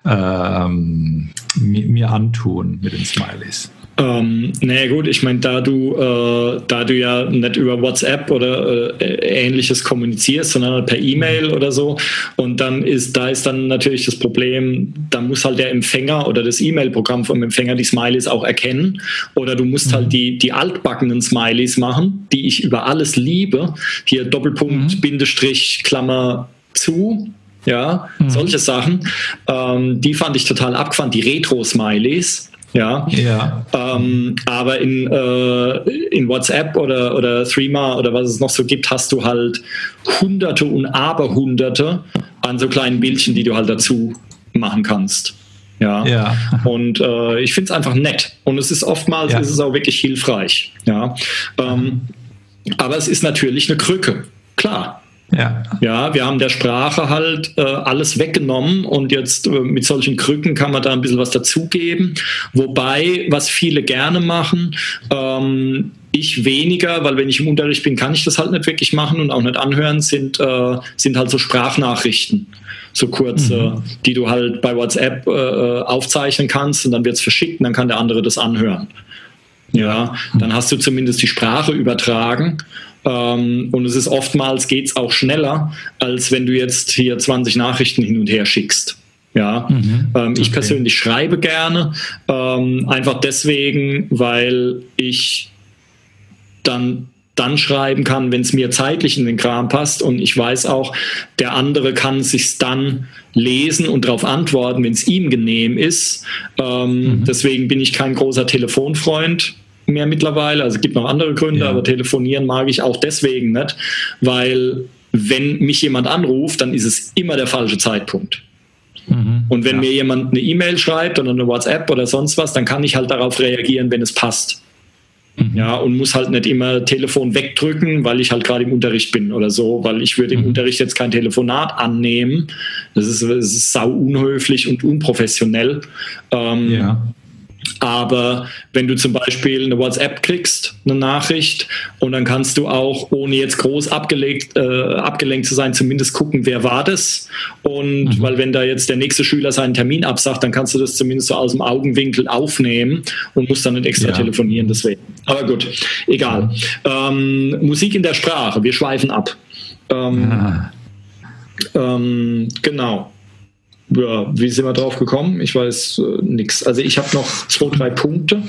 ähm, mir antun mit den Smileys. Ähm, naja gut, ich meine, da du, äh, da du ja nicht über WhatsApp oder äh, ähnliches kommunizierst, sondern halt per E-Mail oder so, und dann ist, da ist dann natürlich das Problem, da muss halt der Empfänger oder das E-Mail-Programm vom Empfänger die Smileys auch erkennen. Oder du musst halt mhm. halt die, die altbackenen Smileys machen, die ich über alles liebe. Hier Doppelpunkt, mhm. Bindestrich, Klammer zu, ja, mhm. solche Sachen. Ähm, die fand ich total abgefahren, die Retro-Smileys. Ja. ja. Ähm, aber in, äh, in WhatsApp oder, oder Threema oder was es noch so gibt, hast du halt Hunderte und Aberhunderte an so kleinen Bildchen, die du halt dazu machen kannst. Ja. ja. Und äh, ich finde es einfach nett. Und es ist oftmals ja. ist es auch wirklich hilfreich. Ja. Ähm, aber es ist natürlich eine Krücke. Klar. Ja. ja, wir haben der Sprache halt äh, alles weggenommen und jetzt äh, mit solchen Krücken kann man da ein bisschen was dazugeben. Wobei, was viele gerne machen, ähm, ich weniger, weil wenn ich im Unterricht bin, kann ich das halt nicht wirklich machen und auch nicht anhören, sind, äh, sind halt so Sprachnachrichten, so kurze, mhm. die du halt bei WhatsApp äh, äh aufzeichnen kannst und dann wird es verschickt und dann kann der andere das anhören. Ja, dann hast du zumindest die Sprache übertragen ähm, und es ist oftmals geht es auch schneller, als wenn du jetzt hier 20 Nachrichten hin und her schickst. Ja, mhm, ähm, ich okay. persönlich schreibe gerne, ähm, einfach deswegen, weil ich dann dann schreiben kann, wenn es mir zeitlich in den Kram passt und ich weiß auch, der andere kann sich dann lesen und darauf antworten, wenn es ihm genehm ist. Ähm, mhm. Deswegen bin ich kein großer Telefonfreund mehr mittlerweile. Also es gibt noch andere Gründe, ja. aber telefonieren mag ich auch deswegen nicht, weil wenn mich jemand anruft, dann ist es immer der falsche Zeitpunkt. Mhm, und wenn ja. mir jemand eine E-Mail schreibt oder eine WhatsApp oder sonst was, dann kann ich halt darauf reagieren, wenn es passt. Mhm. Ja, und muss halt nicht immer Telefon wegdrücken, weil ich halt gerade im Unterricht bin oder so, weil ich würde im mhm. Unterricht jetzt kein Telefonat annehmen. Das ist, das ist sau unhöflich und unprofessionell. Ähm, ja. Aber wenn du zum Beispiel eine WhatsApp kriegst, eine Nachricht, und dann kannst du auch, ohne jetzt groß abgelenkt, äh, abgelenkt zu sein, zumindest gucken, wer war das. Und mhm. weil wenn da jetzt der nächste Schüler seinen Termin absagt, dann kannst du das zumindest so aus dem Augenwinkel aufnehmen und musst dann nicht extra ja. telefonieren. Deswegen. Aber gut, egal. Ähm, Musik in der Sprache, wir schweifen ab. Ähm, ah. ähm, genau ja, wie sind wir drauf gekommen? Ich weiß äh, nichts. Also ich habe noch zwei, drei Punkte.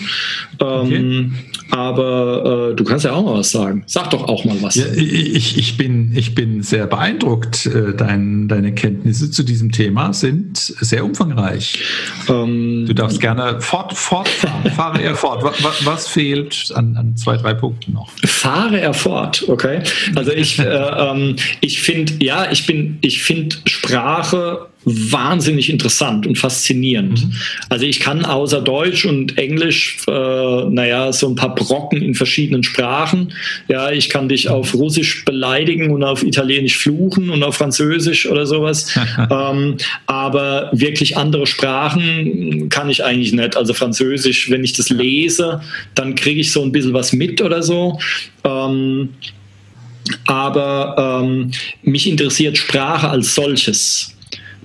Ähm, okay. Aber äh, du kannst ja auch mal was sagen. Sag doch auch mal was. Ja, ich, ich, bin, ich bin sehr beeindruckt. Äh, dein, deine Kenntnisse zu diesem Thema sind sehr umfangreich. Ähm, du darfst gerne fort, fortfahren. Fahre er fort. Was, was fehlt an, an, zwei, drei Punkten noch? Fahre er fort, okay. Also ich, äh, ähm, ich finde, ja, ich bin, ich finde Sprache wahnsinnig interessant und faszinierend. Mhm. Also ich kann außer Deutsch und Englisch, äh, naja, so ein paar Brocken in verschiedenen Sprachen. Ja, ich kann dich auf Russisch beleidigen und auf Italienisch fluchen und auf Französisch oder sowas. ähm, aber wirklich andere Sprachen kann ich eigentlich nicht. Also Französisch, wenn ich das lese, dann kriege ich so ein bisschen was mit oder so. Ähm, aber ähm, mich interessiert Sprache als solches.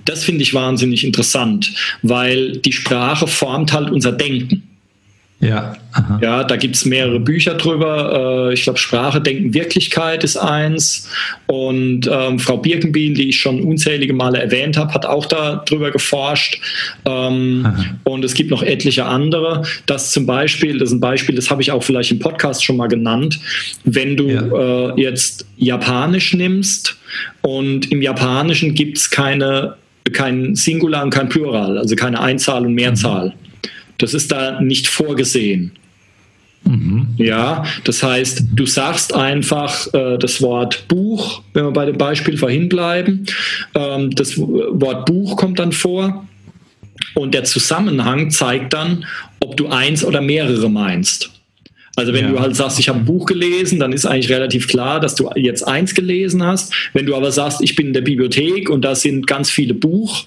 Das finde ich wahnsinnig interessant, weil die Sprache formt halt unser Denken. Ja, aha. ja da gibt es mehrere Bücher drüber. Äh, ich glaube, Sprache, Denken, Wirklichkeit ist eins. Und ähm, Frau Birkenbiel, die ich schon unzählige Male erwähnt habe, hat auch darüber geforscht. Ähm, und es gibt noch etliche andere. Das zum Beispiel, das ist ein Beispiel, das habe ich auch vielleicht im Podcast schon mal genannt. Wenn du ja. äh, jetzt Japanisch nimmst und im Japanischen gibt es keine kein Singular und kein Plural, also keine Einzahl und Mehrzahl. Das ist da nicht vorgesehen. Mhm. Ja, das heißt, du sagst einfach äh, das Wort Buch, wenn wir bei dem Beispiel vorhin bleiben. Ähm, das Wort Buch kommt dann vor und der Zusammenhang zeigt dann, ob du eins oder mehrere meinst. Also wenn ja. du halt sagst, ich habe ein Buch gelesen, dann ist eigentlich relativ klar, dass du jetzt eins gelesen hast. Wenn du aber sagst, ich bin in der Bibliothek und da sind ganz viele Buch,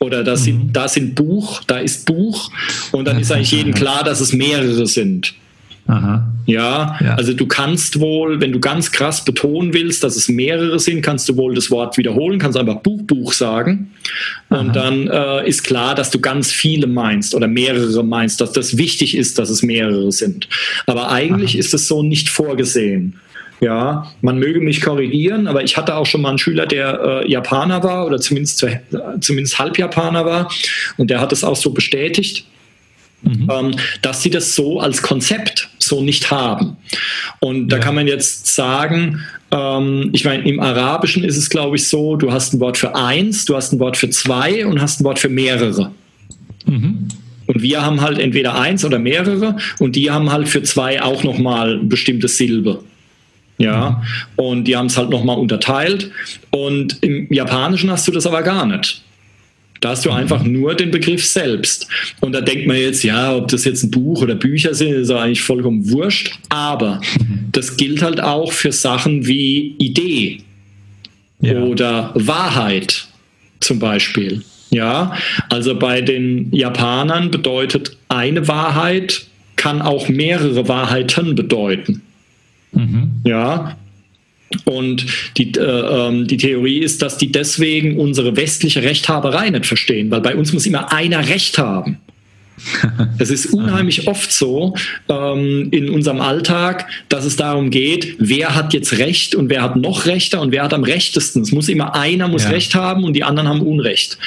oder da sind, mhm. da sind Buch, da ist Buch und dann ist eigentlich jedem klar, dass es mehrere sind. Aha. Ja, ja, also du kannst wohl, wenn du ganz krass betonen willst, dass es mehrere sind, kannst du wohl das Wort wiederholen, kannst einfach Buch, Buch sagen. Aha. Und dann äh, ist klar, dass du ganz viele meinst oder mehrere meinst, dass das wichtig ist, dass es mehrere sind. Aber eigentlich Aha. ist es so nicht vorgesehen. Ja, man möge mich korrigieren, aber ich hatte auch schon mal einen Schüler, der äh, Japaner war oder zumindest, äh, zumindest halb Japaner war und der hat es auch so bestätigt. Mhm. Ähm, dass sie das so als Konzept so nicht haben. Und da ja. kann man jetzt sagen, ähm, ich meine, im Arabischen ist es, glaube ich, so, du hast ein Wort für eins, du hast ein Wort für zwei und hast ein Wort für mehrere. Mhm. Und wir haben halt entweder eins oder mehrere und die haben halt für zwei auch nochmal bestimmte Silbe. Ja, mhm. und die haben es halt nochmal unterteilt. Und im Japanischen hast du das aber gar nicht. Da hast du einfach nur den Begriff selbst. Und da denkt man jetzt, ja, ob das jetzt ein Buch oder Bücher sind, ist eigentlich vollkommen wurscht. Aber das gilt halt auch für Sachen wie Idee ja. oder Wahrheit zum Beispiel. Ja, also bei den Japanern bedeutet eine Wahrheit kann auch mehrere Wahrheiten bedeuten. Mhm. Ja. Und die, äh, ähm, die Theorie ist, dass die deswegen unsere westliche Rechthaberei nicht verstehen, weil bei uns muss immer einer Recht haben. Es ist unheimlich oft so ähm, in unserem Alltag, dass es darum geht, wer hat jetzt Recht und wer hat noch Rechter und wer hat am rechtesten. Es muss immer einer muss ja. Recht haben und die anderen haben Unrecht.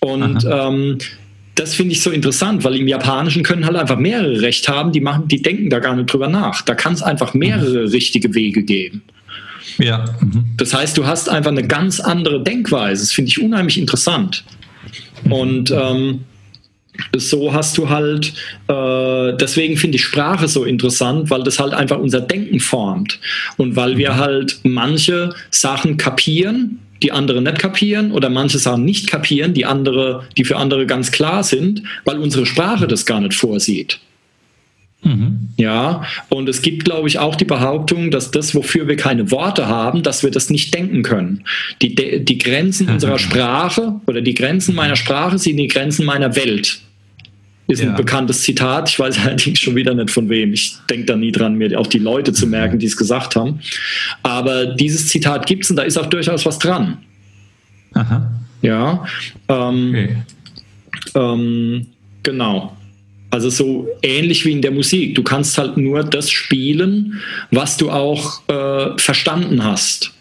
Und ähm, das finde ich so interessant, weil im Japanischen können halt einfach mehrere Recht haben, die machen, die denken da gar nicht drüber nach. Da kann es einfach mehrere mhm. richtige Wege geben. Ja. Mhm. Das heißt, du hast einfach eine ganz andere Denkweise. Das finde ich unheimlich interessant. Und ähm, so hast du halt, äh, deswegen finde ich Sprache so interessant, weil das halt einfach unser Denken formt. Und weil wir halt manche Sachen kapieren, die andere nicht kapieren oder manche Sachen nicht kapieren, die andere, die für andere ganz klar sind, weil unsere Sprache das gar nicht vorsieht. Mhm. Ja, und es gibt, glaube ich, auch die Behauptung, dass das, wofür wir keine Worte haben, dass wir das nicht denken können. Die, die Grenzen mhm. unserer Sprache oder die Grenzen meiner Sprache sind die Grenzen meiner Welt ist ja. ein bekanntes Zitat. Ich weiß allerdings schon wieder nicht von wem. Ich denke da nie dran, mir auch die Leute zu merken, die es gesagt haben. Aber dieses Zitat gibt es und da ist auch durchaus was dran. Aha. Ja. Ähm, okay. ähm, genau. Also so ähnlich wie in der Musik. Du kannst halt nur das spielen, was du auch äh, verstanden hast.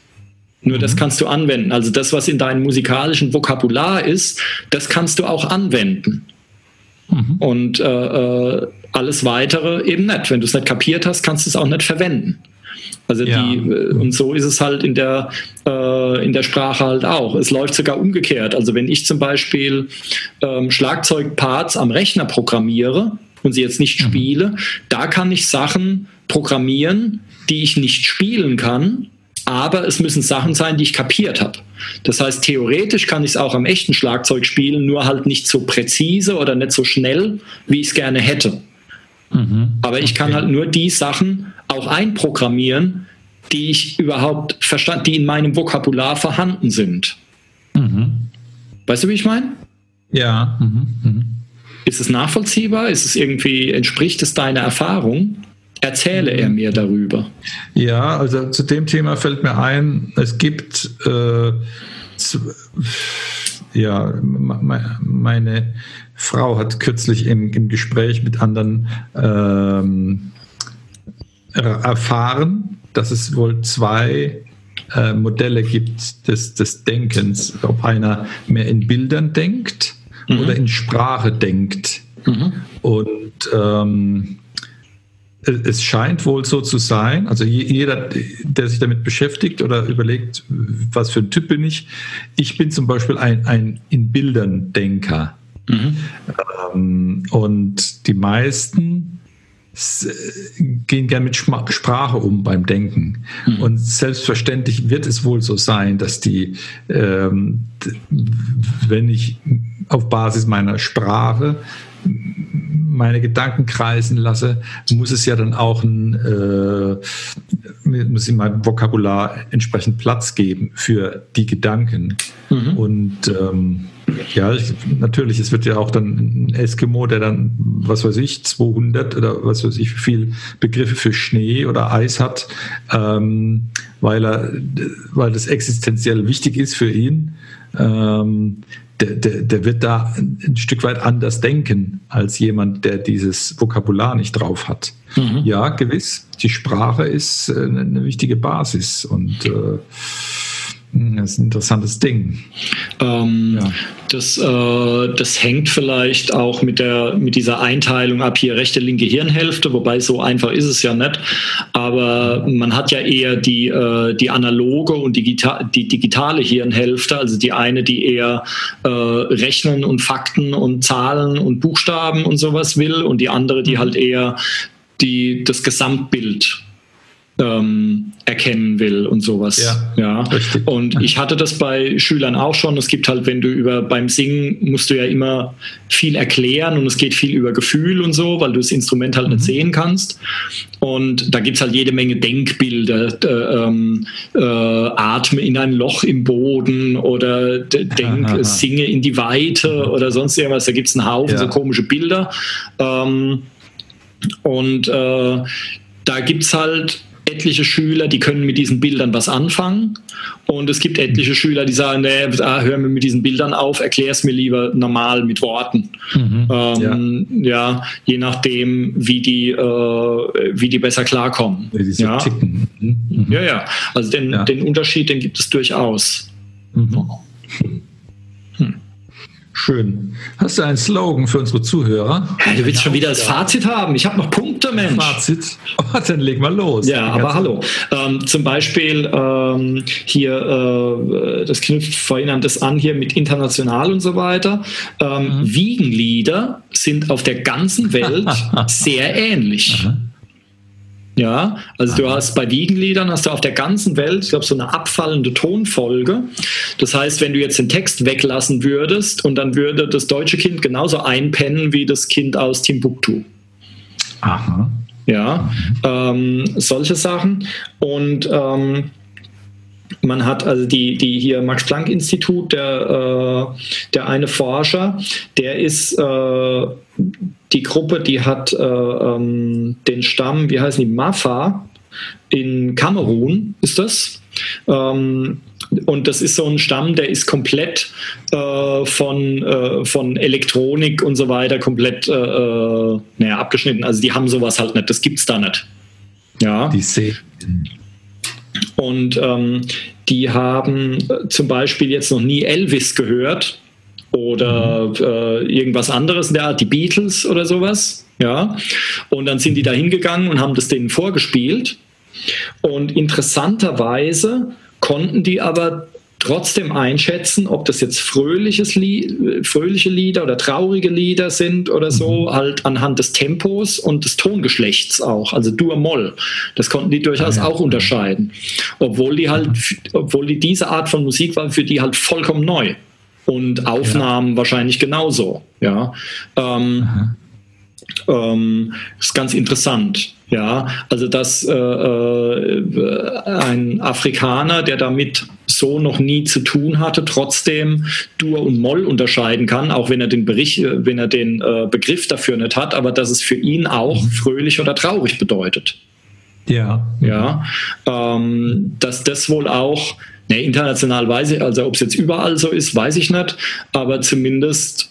Nur mhm. das kannst du anwenden. Also das, was in deinem musikalischen Vokabular ist, das kannst du auch anwenden. Mhm. Und äh, äh, alles weitere eben nicht. Wenn du es nicht kapiert hast, kannst du es auch nicht verwenden. Also ja. die, äh, und so ist es halt in der, äh, in der Sprache halt auch. Es läuft sogar umgekehrt. Also wenn ich zum Beispiel ähm, Schlagzeugparts am Rechner programmiere und sie jetzt nicht mhm. spiele, da kann ich Sachen programmieren, die ich nicht spielen kann, aber es müssen Sachen sein, die ich kapiert habe. Das heißt, theoretisch kann ich es auch am echten Schlagzeug spielen, nur halt nicht so präzise oder nicht so schnell, wie ich es gerne hätte. Mhm. Aber ich kann halt nur die Sachen auch einprogrammieren, die ich überhaupt verstanden, die in meinem Vokabular vorhanden sind. Mhm. Weißt du, wie ich meine? Ja. Mhm. mhm. Ist es nachvollziehbar? Ist es irgendwie, entspricht es deiner Erfahrung? Erzähle er mir darüber. Ja, also zu dem Thema fällt mir ein, es gibt, äh, ja, meine Frau hat kürzlich im, im Gespräch mit anderen ähm, erfahren, dass es wohl zwei äh, Modelle gibt des, des Denkens, ob einer mehr in Bildern denkt mhm. oder in Sprache denkt. Mhm. Und ähm, es scheint wohl so zu sein, also jeder, der sich damit beschäftigt oder überlegt, was für ein Typ bin ich, ich bin zum Beispiel ein, ein in Bildern Denker. Mhm. Ähm, und die meisten gehen gern mit Sprache um beim Denken. Mhm. Und selbstverständlich wird es wohl so sein, dass die, ähm, wenn ich auf Basis meiner Sprache meine Gedanken kreisen lasse, muss es ja dann auch ein, äh, muss in meinem Vokabular entsprechend Platz geben für die Gedanken. Mhm. Und ähm, ja, ich, natürlich, es wird ja auch dann ein Eskimo, der dann, was weiß ich, 200 oder was weiß ich, wie viel Begriffe für Schnee oder Eis hat, ähm, weil, er, weil das existenziell wichtig ist für ihn. Ähm, der, der, der wird da ein Stück weit anders denken als jemand, der dieses Vokabular nicht drauf hat. Mhm. Ja, gewiss, die Sprache ist äh, eine wichtige Basis und äh, das ist ein interessantes Ding. Ähm, ja. das, äh, das hängt vielleicht auch mit, der, mit dieser Einteilung ab hier rechte, linke Hirnhälfte, wobei so einfach ist es ja nicht. Aber man hat ja eher die, äh, die analoge und digita die digitale Hirnhälfte, also die eine, die eher äh, Rechnen und Fakten und Zahlen und Buchstaben und sowas will und die andere, die mhm. halt eher die, das Gesamtbild ähm, erkennen will und sowas. Ja, ja. Richtig. Und ich hatte das bei Schülern auch schon. Es gibt halt, wenn du über beim Singen musst du ja immer viel erklären und es geht viel über Gefühl und so, weil du das Instrument halt mhm. nicht sehen kannst. Und da gibt es halt jede Menge Denkbilder. Äh, äh, atme in ein Loch im Boden oder denk, Aha. singe in die Weite mhm. oder sonst irgendwas. Da gibt es einen Haufen ja. so komische Bilder. Ähm, und äh, da gibt es halt etliche Schüler, die können mit diesen Bildern was anfangen. Und es gibt etliche Schüler, die sagen, nee, ah, hör mir mit diesen Bildern auf, erklär es mir lieber normal mit Worten. Mhm, ähm, ja. ja. je nachdem, wie die, äh, wie die besser klarkommen. Wie die so ja. ticken. Mhm. ja, ja. Also den, ja. den Unterschied, den gibt es durchaus. Mhm. Schön. Hast du einen Slogan für unsere Zuhörer? Ja, du willst schon wieder das Fazit haben. Ich habe noch Punkte, Mensch. Fazit? Oh, dann leg mal los. Ja, aber hallo. Ähm, zum Beispiel ähm, hier, äh, das knüpft vorhin an das an hier mit international und so weiter. Ähm, mhm. Wiegenlieder sind auf der ganzen Welt sehr ähnlich. Aha. Ja, also du hast bei Wiegenliedern hast du auf der ganzen Welt, ich glaube, so eine abfallende Tonfolge. Das heißt, wenn du jetzt den Text weglassen würdest und dann würde das deutsche Kind genauso einpennen wie das Kind aus Timbuktu. Aha. Ja, ähm, solche Sachen. Und ähm, man hat also die, die hier Max-Planck-Institut, der, äh, der eine Forscher, der ist äh, die Gruppe, die hat äh, ähm, den Stamm, wie heißen die, Mafa in Kamerun ist das. Ähm, und das ist so ein Stamm, der ist komplett äh, von, äh, von Elektronik und so weiter komplett äh, äh naja, abgeschnitten. Also die haben sowas halt nicht, das gibt es da nicht. Ja. Die sehen. Und ähm, die haben äh, zum Beispiel jetzt noch nie Elvis gehört oder äh, irgendwas anderes in der Art, die Beatles oder sowas. Ja. Und dann sind die da hingegangen und haben das denen vorgespielt. Und interessanterweise konnten die aber trotzdem einschätzen, ob das jetzt fröhliches Lied, fröhliche Lieder oder traurige Lieder sind oder so, mhm. halt anhand des Tempos und des Tongeschlechts auch, also Dur-Moll. Das konnten die durchaus ah, ja. auch unterscheiden. Obwohl die halt, obwohl die diese Art von Musik war für die halt vollkommen neu und Aufnahmen ja. wahrscheinlich genauso. Ja, ähm, ähm, ist ganz interessant. Ja, also dass äh, äh, ein Afrikaner, der damit so noch nie zu tun hatte, trotzdem Dur und Moll unterscheiden kann, auch wenn er den Bericht, wenn er den äh, Begriff dafür nicht hat, aber dass es für ihn auch mhm. fröhlich oder traurig bedeutet. Ja. Ja. Ähm, dass das wohl auch ne, international weiß ich, also ob es jetzt überall so ist, weiß ich nicht, aber zumindest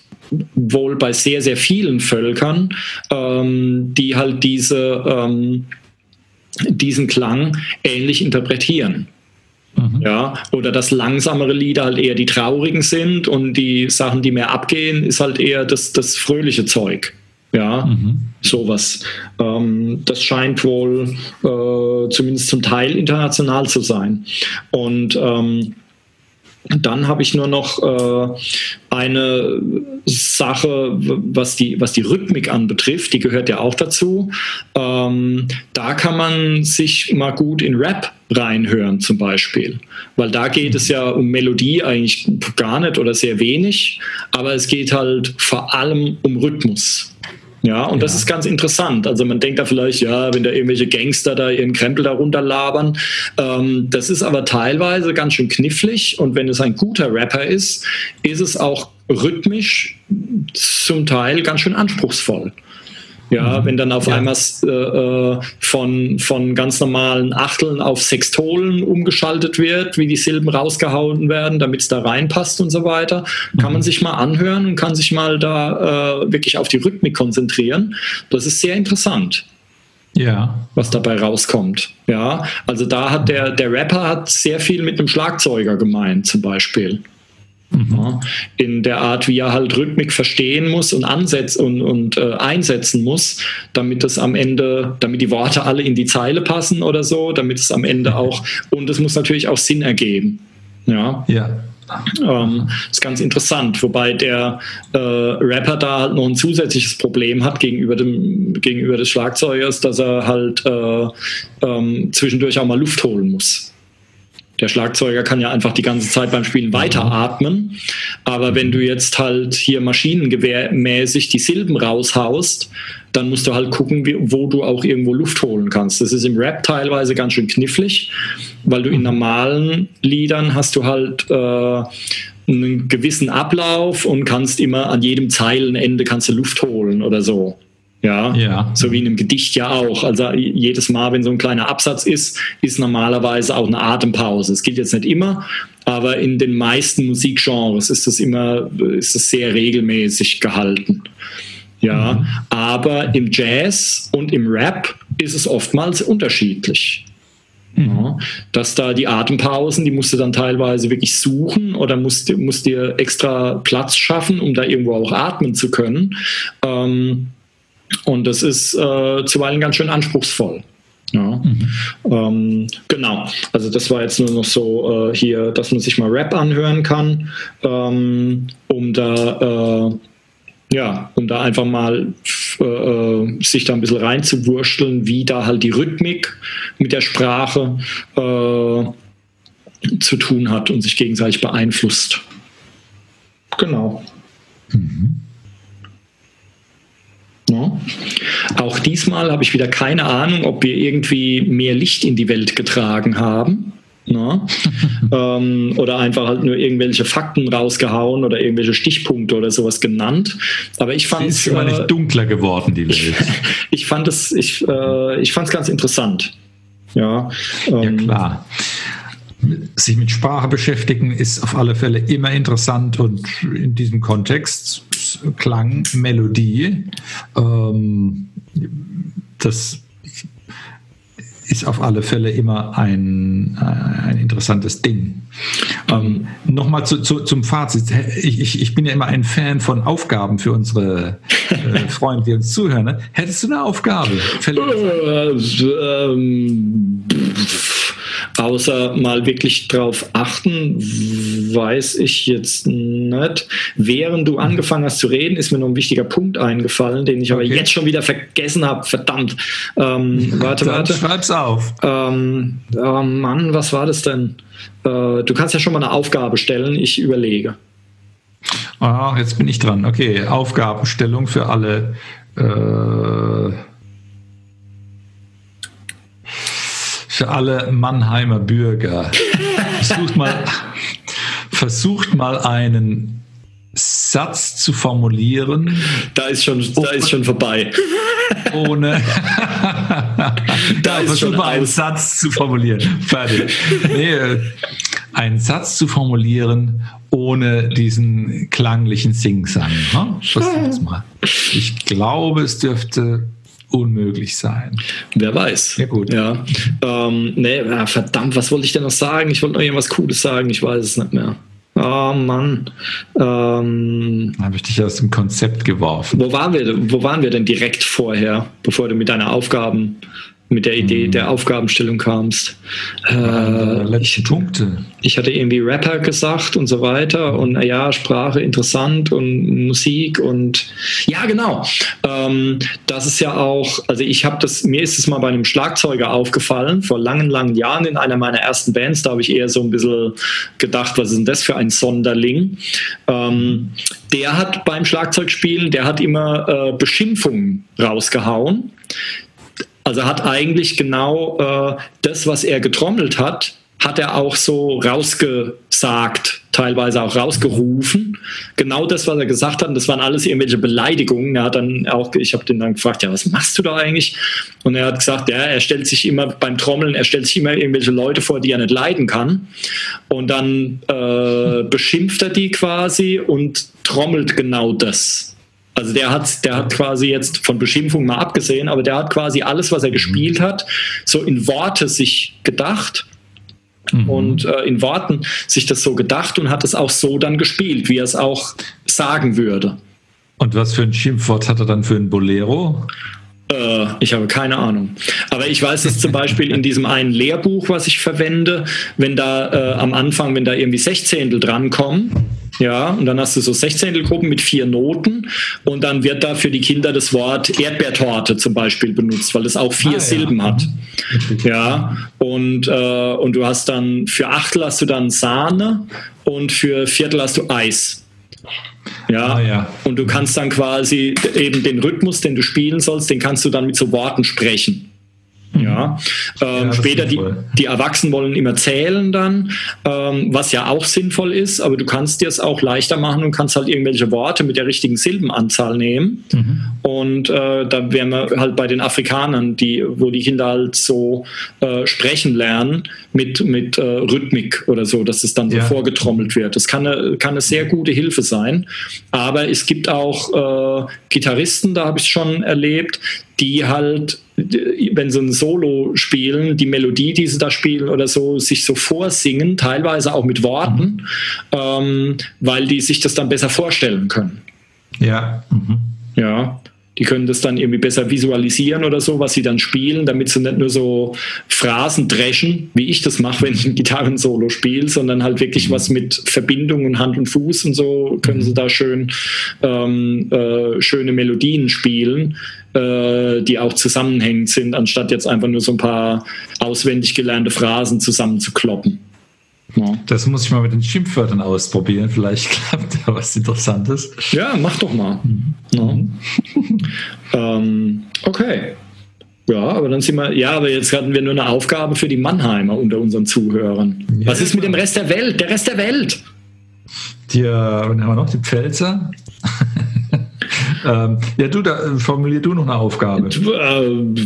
wohl bei sehr, sehr vielen Völkern, ähm, die halt diese, ähm, diesen Klang ähnlich interpretieren. Mhm. Ja, oder dass langsamere Lieder halt eher die traurigen sind und die Sachen, die mehr abgehen, ist halt eher das, das fröhliche Zeug. Ja, mhm. sowas. Ähm, das scheint wohl äh, zumindest zum Teil international zu sein. Und ähm, dann habe ich nur noch äh, eine Sache, was die, was die Rhythmik anbetrifft, die gehört ja auch dazu. Ähm, da kann man sich mal gut in Rap reinhören zum Beispiel, weil da geht es ja um Melodie eigentlich gar nicht oder sehr wenig, aber es geht halt vor allem um Rhythmus. Ja, und ja. das ist ganz interessant. Also man denkt da vielleicht, ja, wenn da irgendwelche Gangster da ihren Krempel darunter labern. Ähm, das ist aber teilweise ganz schön knifflig. Und wenn es ein guter Rapper ist, ist es auch rhythmisch zum Teil ganz schön anspruchsvoll. Ja, mhm. wenn dann auf ja. einmal äh, äh, von, von ganz normalen Achteln auf Sextolen umgeschaltet wird, wie die Silben rausgehauen werden, damit es da reinpasst und so weiter, kann man mhm. sich mal anhören und kann sich mal da äh, wirklich auf die Rhythmik konzentrieren. Das ist sehr interessant. Ja. Was dabei rauskommt. Ja, also da hat der, der Rapper hat sehr viel mit einem Schlagzeuger gemeint, zum Beispiel. Mhm. in der Art, wie er halt Rhythmik verstehen muss und ansetzen und, und äh, einsetzen muss, damit es am Ende, damit die Worte alle in die Zeile passen oder so, damit es am Ende auch, und es muss natürlich auch Sinn ergeben. Ja. ja. Ähm, ist ganz interessant, wobei der äh, Rapper da halt noch ein zusätzliches Problem hat gegenüber dem gegenüber des Schlagzeugers, dass er halt äh, ähm, zwischendurch auch mal Luft holen muss. Der Schlagzeuger kann ja einfach die ganze Zeit beim Spielen weiteratmen. Aber wenn du jetzt halt hier maschinengewehrmäßig die Silben raushaust, dann musst du halt gucken, wo du auch irgendwo Luft holen kannst. Das ist im Rap teilweise ganz schön knifflig, weil du in normalen Liedern hast du halt äh, einen gewissen Ablauf und kannst immer an jedem Zeilenende kannst du Luft holen oder so. Ja, ja, so wie in einem Gedicht ja auch. Also jedes Mal, wenn so ein kleiner Absatz ist, ist normalerweise auch eine Atempause. Es gilt jetzt nicht immer, aber in den meisten Musikgenres ist das immer, ist das sehr regelmäßig gehalten. Ja, mhm. aber im Jazz und im Rap ist es oftmals unterschiedlich. Mhm. Ja, dass da die Atempausen, die musst du dann teilweise wirklich suchen oder musst, musst dir extra Platz schaffen, um da irgendwo auch atmen zu können. Ähm, und das ist äh, zuweilen ganz schön anspruchsvoll. Ja. Mhm. Ähm, genau, also das war jetzt nur noch so äh, hier, dass man sich mal Rap anhören kann, ähm, um da äh, ja, um da einfach mal äh, äh, sich da ein bisschen reinzuwurschteln, wie da halt die Rhythmik mit der Sprache äh, zu tun hat und sich gegenseitig beeinflusst. Genau. Mhm. Ja. Auch diesmal habe ich wieder keine Ahnung, ob wir irgendwie mehr Licht in die Welt getragen haben. Ne? ähm, oder einfach halt nur irgendwelche Fakten rausgehauen oder irgendwelche Stichpunkte oder sowas genannt. Aber ich fand es. ist immer nicht äh, dunkler geworden, die Welt. ich fand es, ich, äh, ich fand es ganz interessant. Ja, ähm, ja klar sich mit Sprache beschäftigen ist auf alle Fälle immer interessant und in diesem Kontext Klang, Melodie, ähm, das ist auf alle Fälle immer ein, ein interessantes Ding. Ähm, Nochmal zu, zu, zum Fazit. Ich, ich, ich, bin ja immer ein Fan von Aufgaben für unsere äh, Freunde, die uns zuhören. Ne? Hättest du eine Aufgabe? Äh, ähm, Außer mal wirklich drauf achten, weiß ich jetzt nicht. Während du angefangen hast zu reden, ist mir noch ein wichtiger Punkt eingefallen, den ich okay. aber jetzt schon wieder vergessen habe. Verdammt. Ähm, warte, Dann warte. Schreib's auf. Ähm, oh Mann, was war das denn? Äh, du kannst ja schon mal eine Aufgabe stellen. Ich überlege. Ah, jetzt bin ich dran. Okay, Aufgabenstellung für alle. Äh für alle Mannheimer Bürger. Versucht mal, versucht mal einen Satz zu formulieren. Da ist schon, da ist schon vorbei. Ohne. da, ist schon mal einen Satz zu formulieren. Fertig. Nee, einen Satz zu formulieren, ohne diesen klanglichen Singsang. Ne? Ich glaube, es dürfte unmöglich sein. Wer weiß. Ja, gut. Ja. Ähm, nee, verdammt, was wollte ich denn noch sagen? Ich wollte noch irgendwas Cooles sagen, ich weiß es nicht mehr. Oh Mann. Ähm, Habe ich dich aus dem Konzept geworfen. Wo waren wir, wo waren wir denn direkt vorher, bevor du mit deiner Aufgaben mit der Idee der hm. Aufgabenstellung kamst. Äh, letzte Punkte. Ich hatte irgendwie Rapper gesagt und so weiter und ja, Sprache interessant und Musik und ja, genau. Ähm, das ist ja auch, also ich habe das, mir ist es mal bei einem Schlagzeuger aufgefallen, vor langen, langen Jahren in einer meiner ersten Bands, da habe ich eher so ein bisschen gedacht, was ist denn das für ein Sonderling? Ähm, der hat beim Schlagzeugspielen, der hat immer äh, Beschimpfungen rausgehauen also hat eigentlich genau äh, das, was er getrommelt hat, hat er auch so rausgesagt, teilweise auch rausgerufen. Genau das, was er gesagt hat, das waren alles irgendwelche Beleidigungen. Er hat dann auch, ich habe den dann gefragt, ja, was machst du da eigentlich? Und er hat gesagt, ja, er stellt sich immer beim Trommeln, er stellt sich immer irgendwelche Leute vor, die er nicht leiden kann. Und dann äh, beschimpft er die quasi und trommelt genau das. Also der hat, der hat quasi jetzt von Beschimpfung mal abgesehen, aber der hat quasi alles, was er gespielt hat, so in Worte sich gedacht mhm. und äh, in Worten sich das so gedacht und hat es auch so dann gespielt, wie er es auch sagen würde. Und was für ein Schimpfwort hat er dann für ein Bolero? Äh, ich habe keine Ahnung. Aber ich weiß es zum Beispiel in diesem einen Lehrbuch, was ich verwende, wenn da äh, am Anfang, wenn da irgendwie Sechzehntel drankommen, ja, und dann hast du so Sechzehntelgruppen mit vier Noten und dann wird da für die Kinder das Wort Erdbeertorte zum Beispiel benutzt, weil es auch vier ah, Silben ja. hat. Mhm. Ja, und, äh, und du hast dann für Achtel hast du dann Sahne und für Viertel hast du Eis. Ja, ah, ja, und du kannst dann quasi eben den Rhythmus, den du spielen sollst, den kannst du dann mit so Worten sprechen. Ja, ähm, ja später die, die Erwachsenen wollen immer zählen dann, ähm, was ja auch sinnvoll ist, aber du kannst dir es auch leichter machen und kannst halt irgendwelche Worte mit der richtigen Silbenanzahl nehmen. Mhm. Und äh, da wären wir halt bei den Afrikanern, die, wo die Kinder halt so äh, sprechen lernen mit, mit äh, Rhythmik oder so, dass es dann so ja. vorgetrommelt wird. Das kann eine, kann eine sehr gute Hilfe sein. Aber es gibt auch äh, Gitarristen, da habe ich es schon erlebt, die halt wenn sie ein Solo spielen, die Melodie, die sie da spielen oder so, sich so vorsingen, teilweise auch mit Worten, mhm. ähm, weil die sich das dann besser vorstellen können. Ja. Mhm. Ja. Die können das dann irgendwie besser visualisieren oder so, was sie dann spielen, damit sie nicht nur so Phrasen dreschen, wie ich das mache, wenn ich ein Gitarrensolo spiele, sondern halt wirklich was mit Verbindung und Hand und Fuß und so können sie da schön ähm, äh, schöne Melodien spielen, äh, die auch zusammenhängend sind, anstatt jetzt einfach nur so ein paar auswendig gelernte Phrasen zusammenzukloppen. Ja. Das muss ich mal mit den Schimpfwörtern ausprobieren. Vielleicht klappt da was Interessantes. Ja, mach doch mal. Mhm. Ja. ähm, okay. Ja, aber dann sind wir, ja, aber jetzt hatten wir nur eine Aufgabe für die Mannheimer unter unseren Zuhörern. Ja, was ist mit dem Rest der Welt? Der Rest der Welt! Die, äh, haben wir noch? Die Pfälzer? Ähm, ja, du, da äh, formulier du noch eine Aufgabe. Äh,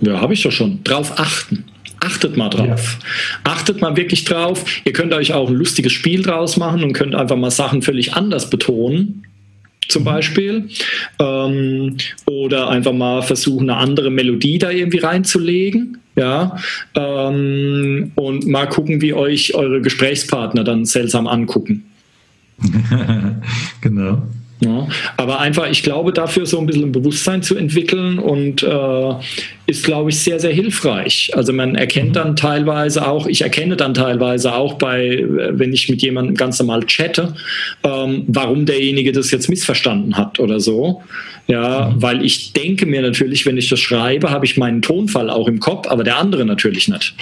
ja, habe ich doch schon. Drauf achten. Achtet mal drauf. Ja. Achtet mal wirklich drauf. Ihr könnt euch auch ein lustiges Spiel draus machen und könnt einfach mal Sachen völlig anders betonen zum mhm. Beispiel. Ähm, oder einfach mal versuchen, eine andere Melodie da irgendwie reinzulegen. Ja. Ähm, und mal gucken, wie euch eure Gesprächspartner dann seltsam angucken. genau. Ja, aber einfach, ich glaube, dafür so ein bisschen ein Bewusstsein zu entwickeln und äh, ist, glaube ich, sehr, sehr hilfreich. Also man erkennt mhm. dann teilweise auch, ich erkenne dann teilweise auch bei, wenn ich mit jemandem ganz normal chatte, ähm, warum derjenige das jetzt missverstanden hat oder so. Ja, mhm. weil ich denke mir natürlich, wenn ich das schreibe, habe ich meinen Tonfall auch im Kopf, aber der andere natürlich nicht.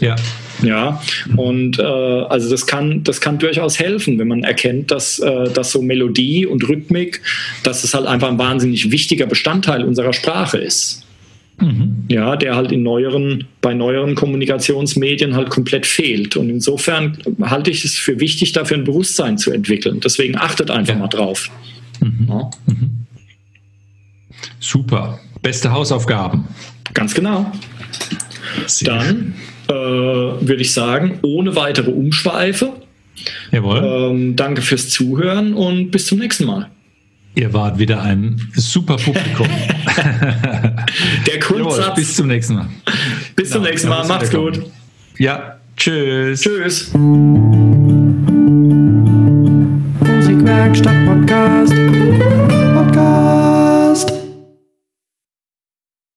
Ja. Ja, und äh, also das kann, das kann durchaus helfen, wenn man erkennt, dass, äh, dass so Melodie und Rhythmik, dass es halt einfach ein wahnsinnig wichtiger Bestandteil unserer Sprache ist. Mhm. Ja, der halt in neueren, bei neueren Kommunikationsmedien halt komplett fehlt. Und insofern halte ich es für wichtig, dafür ein Bewusstsein zu entwickeln. Deswegen achtet einfach ja. mal drauf. Mhm. Ja. Mhm. Super. Beste Hausaufgaben. Ganz genau. Sehr Dann äh, würde ich sagen, ohne weitere Umschweife. Jawohl. Ähm, danke fürs Zuhören und bis zum nächsten Mal. Ihr wart wieder ein super Publikum. Der Grundsatz. bis zum nächsten Mal. Bis genau, zum nächsten Mal. Macht's gut. Ja, tschüss. Tschüss. Musikwerkstatt Podcast.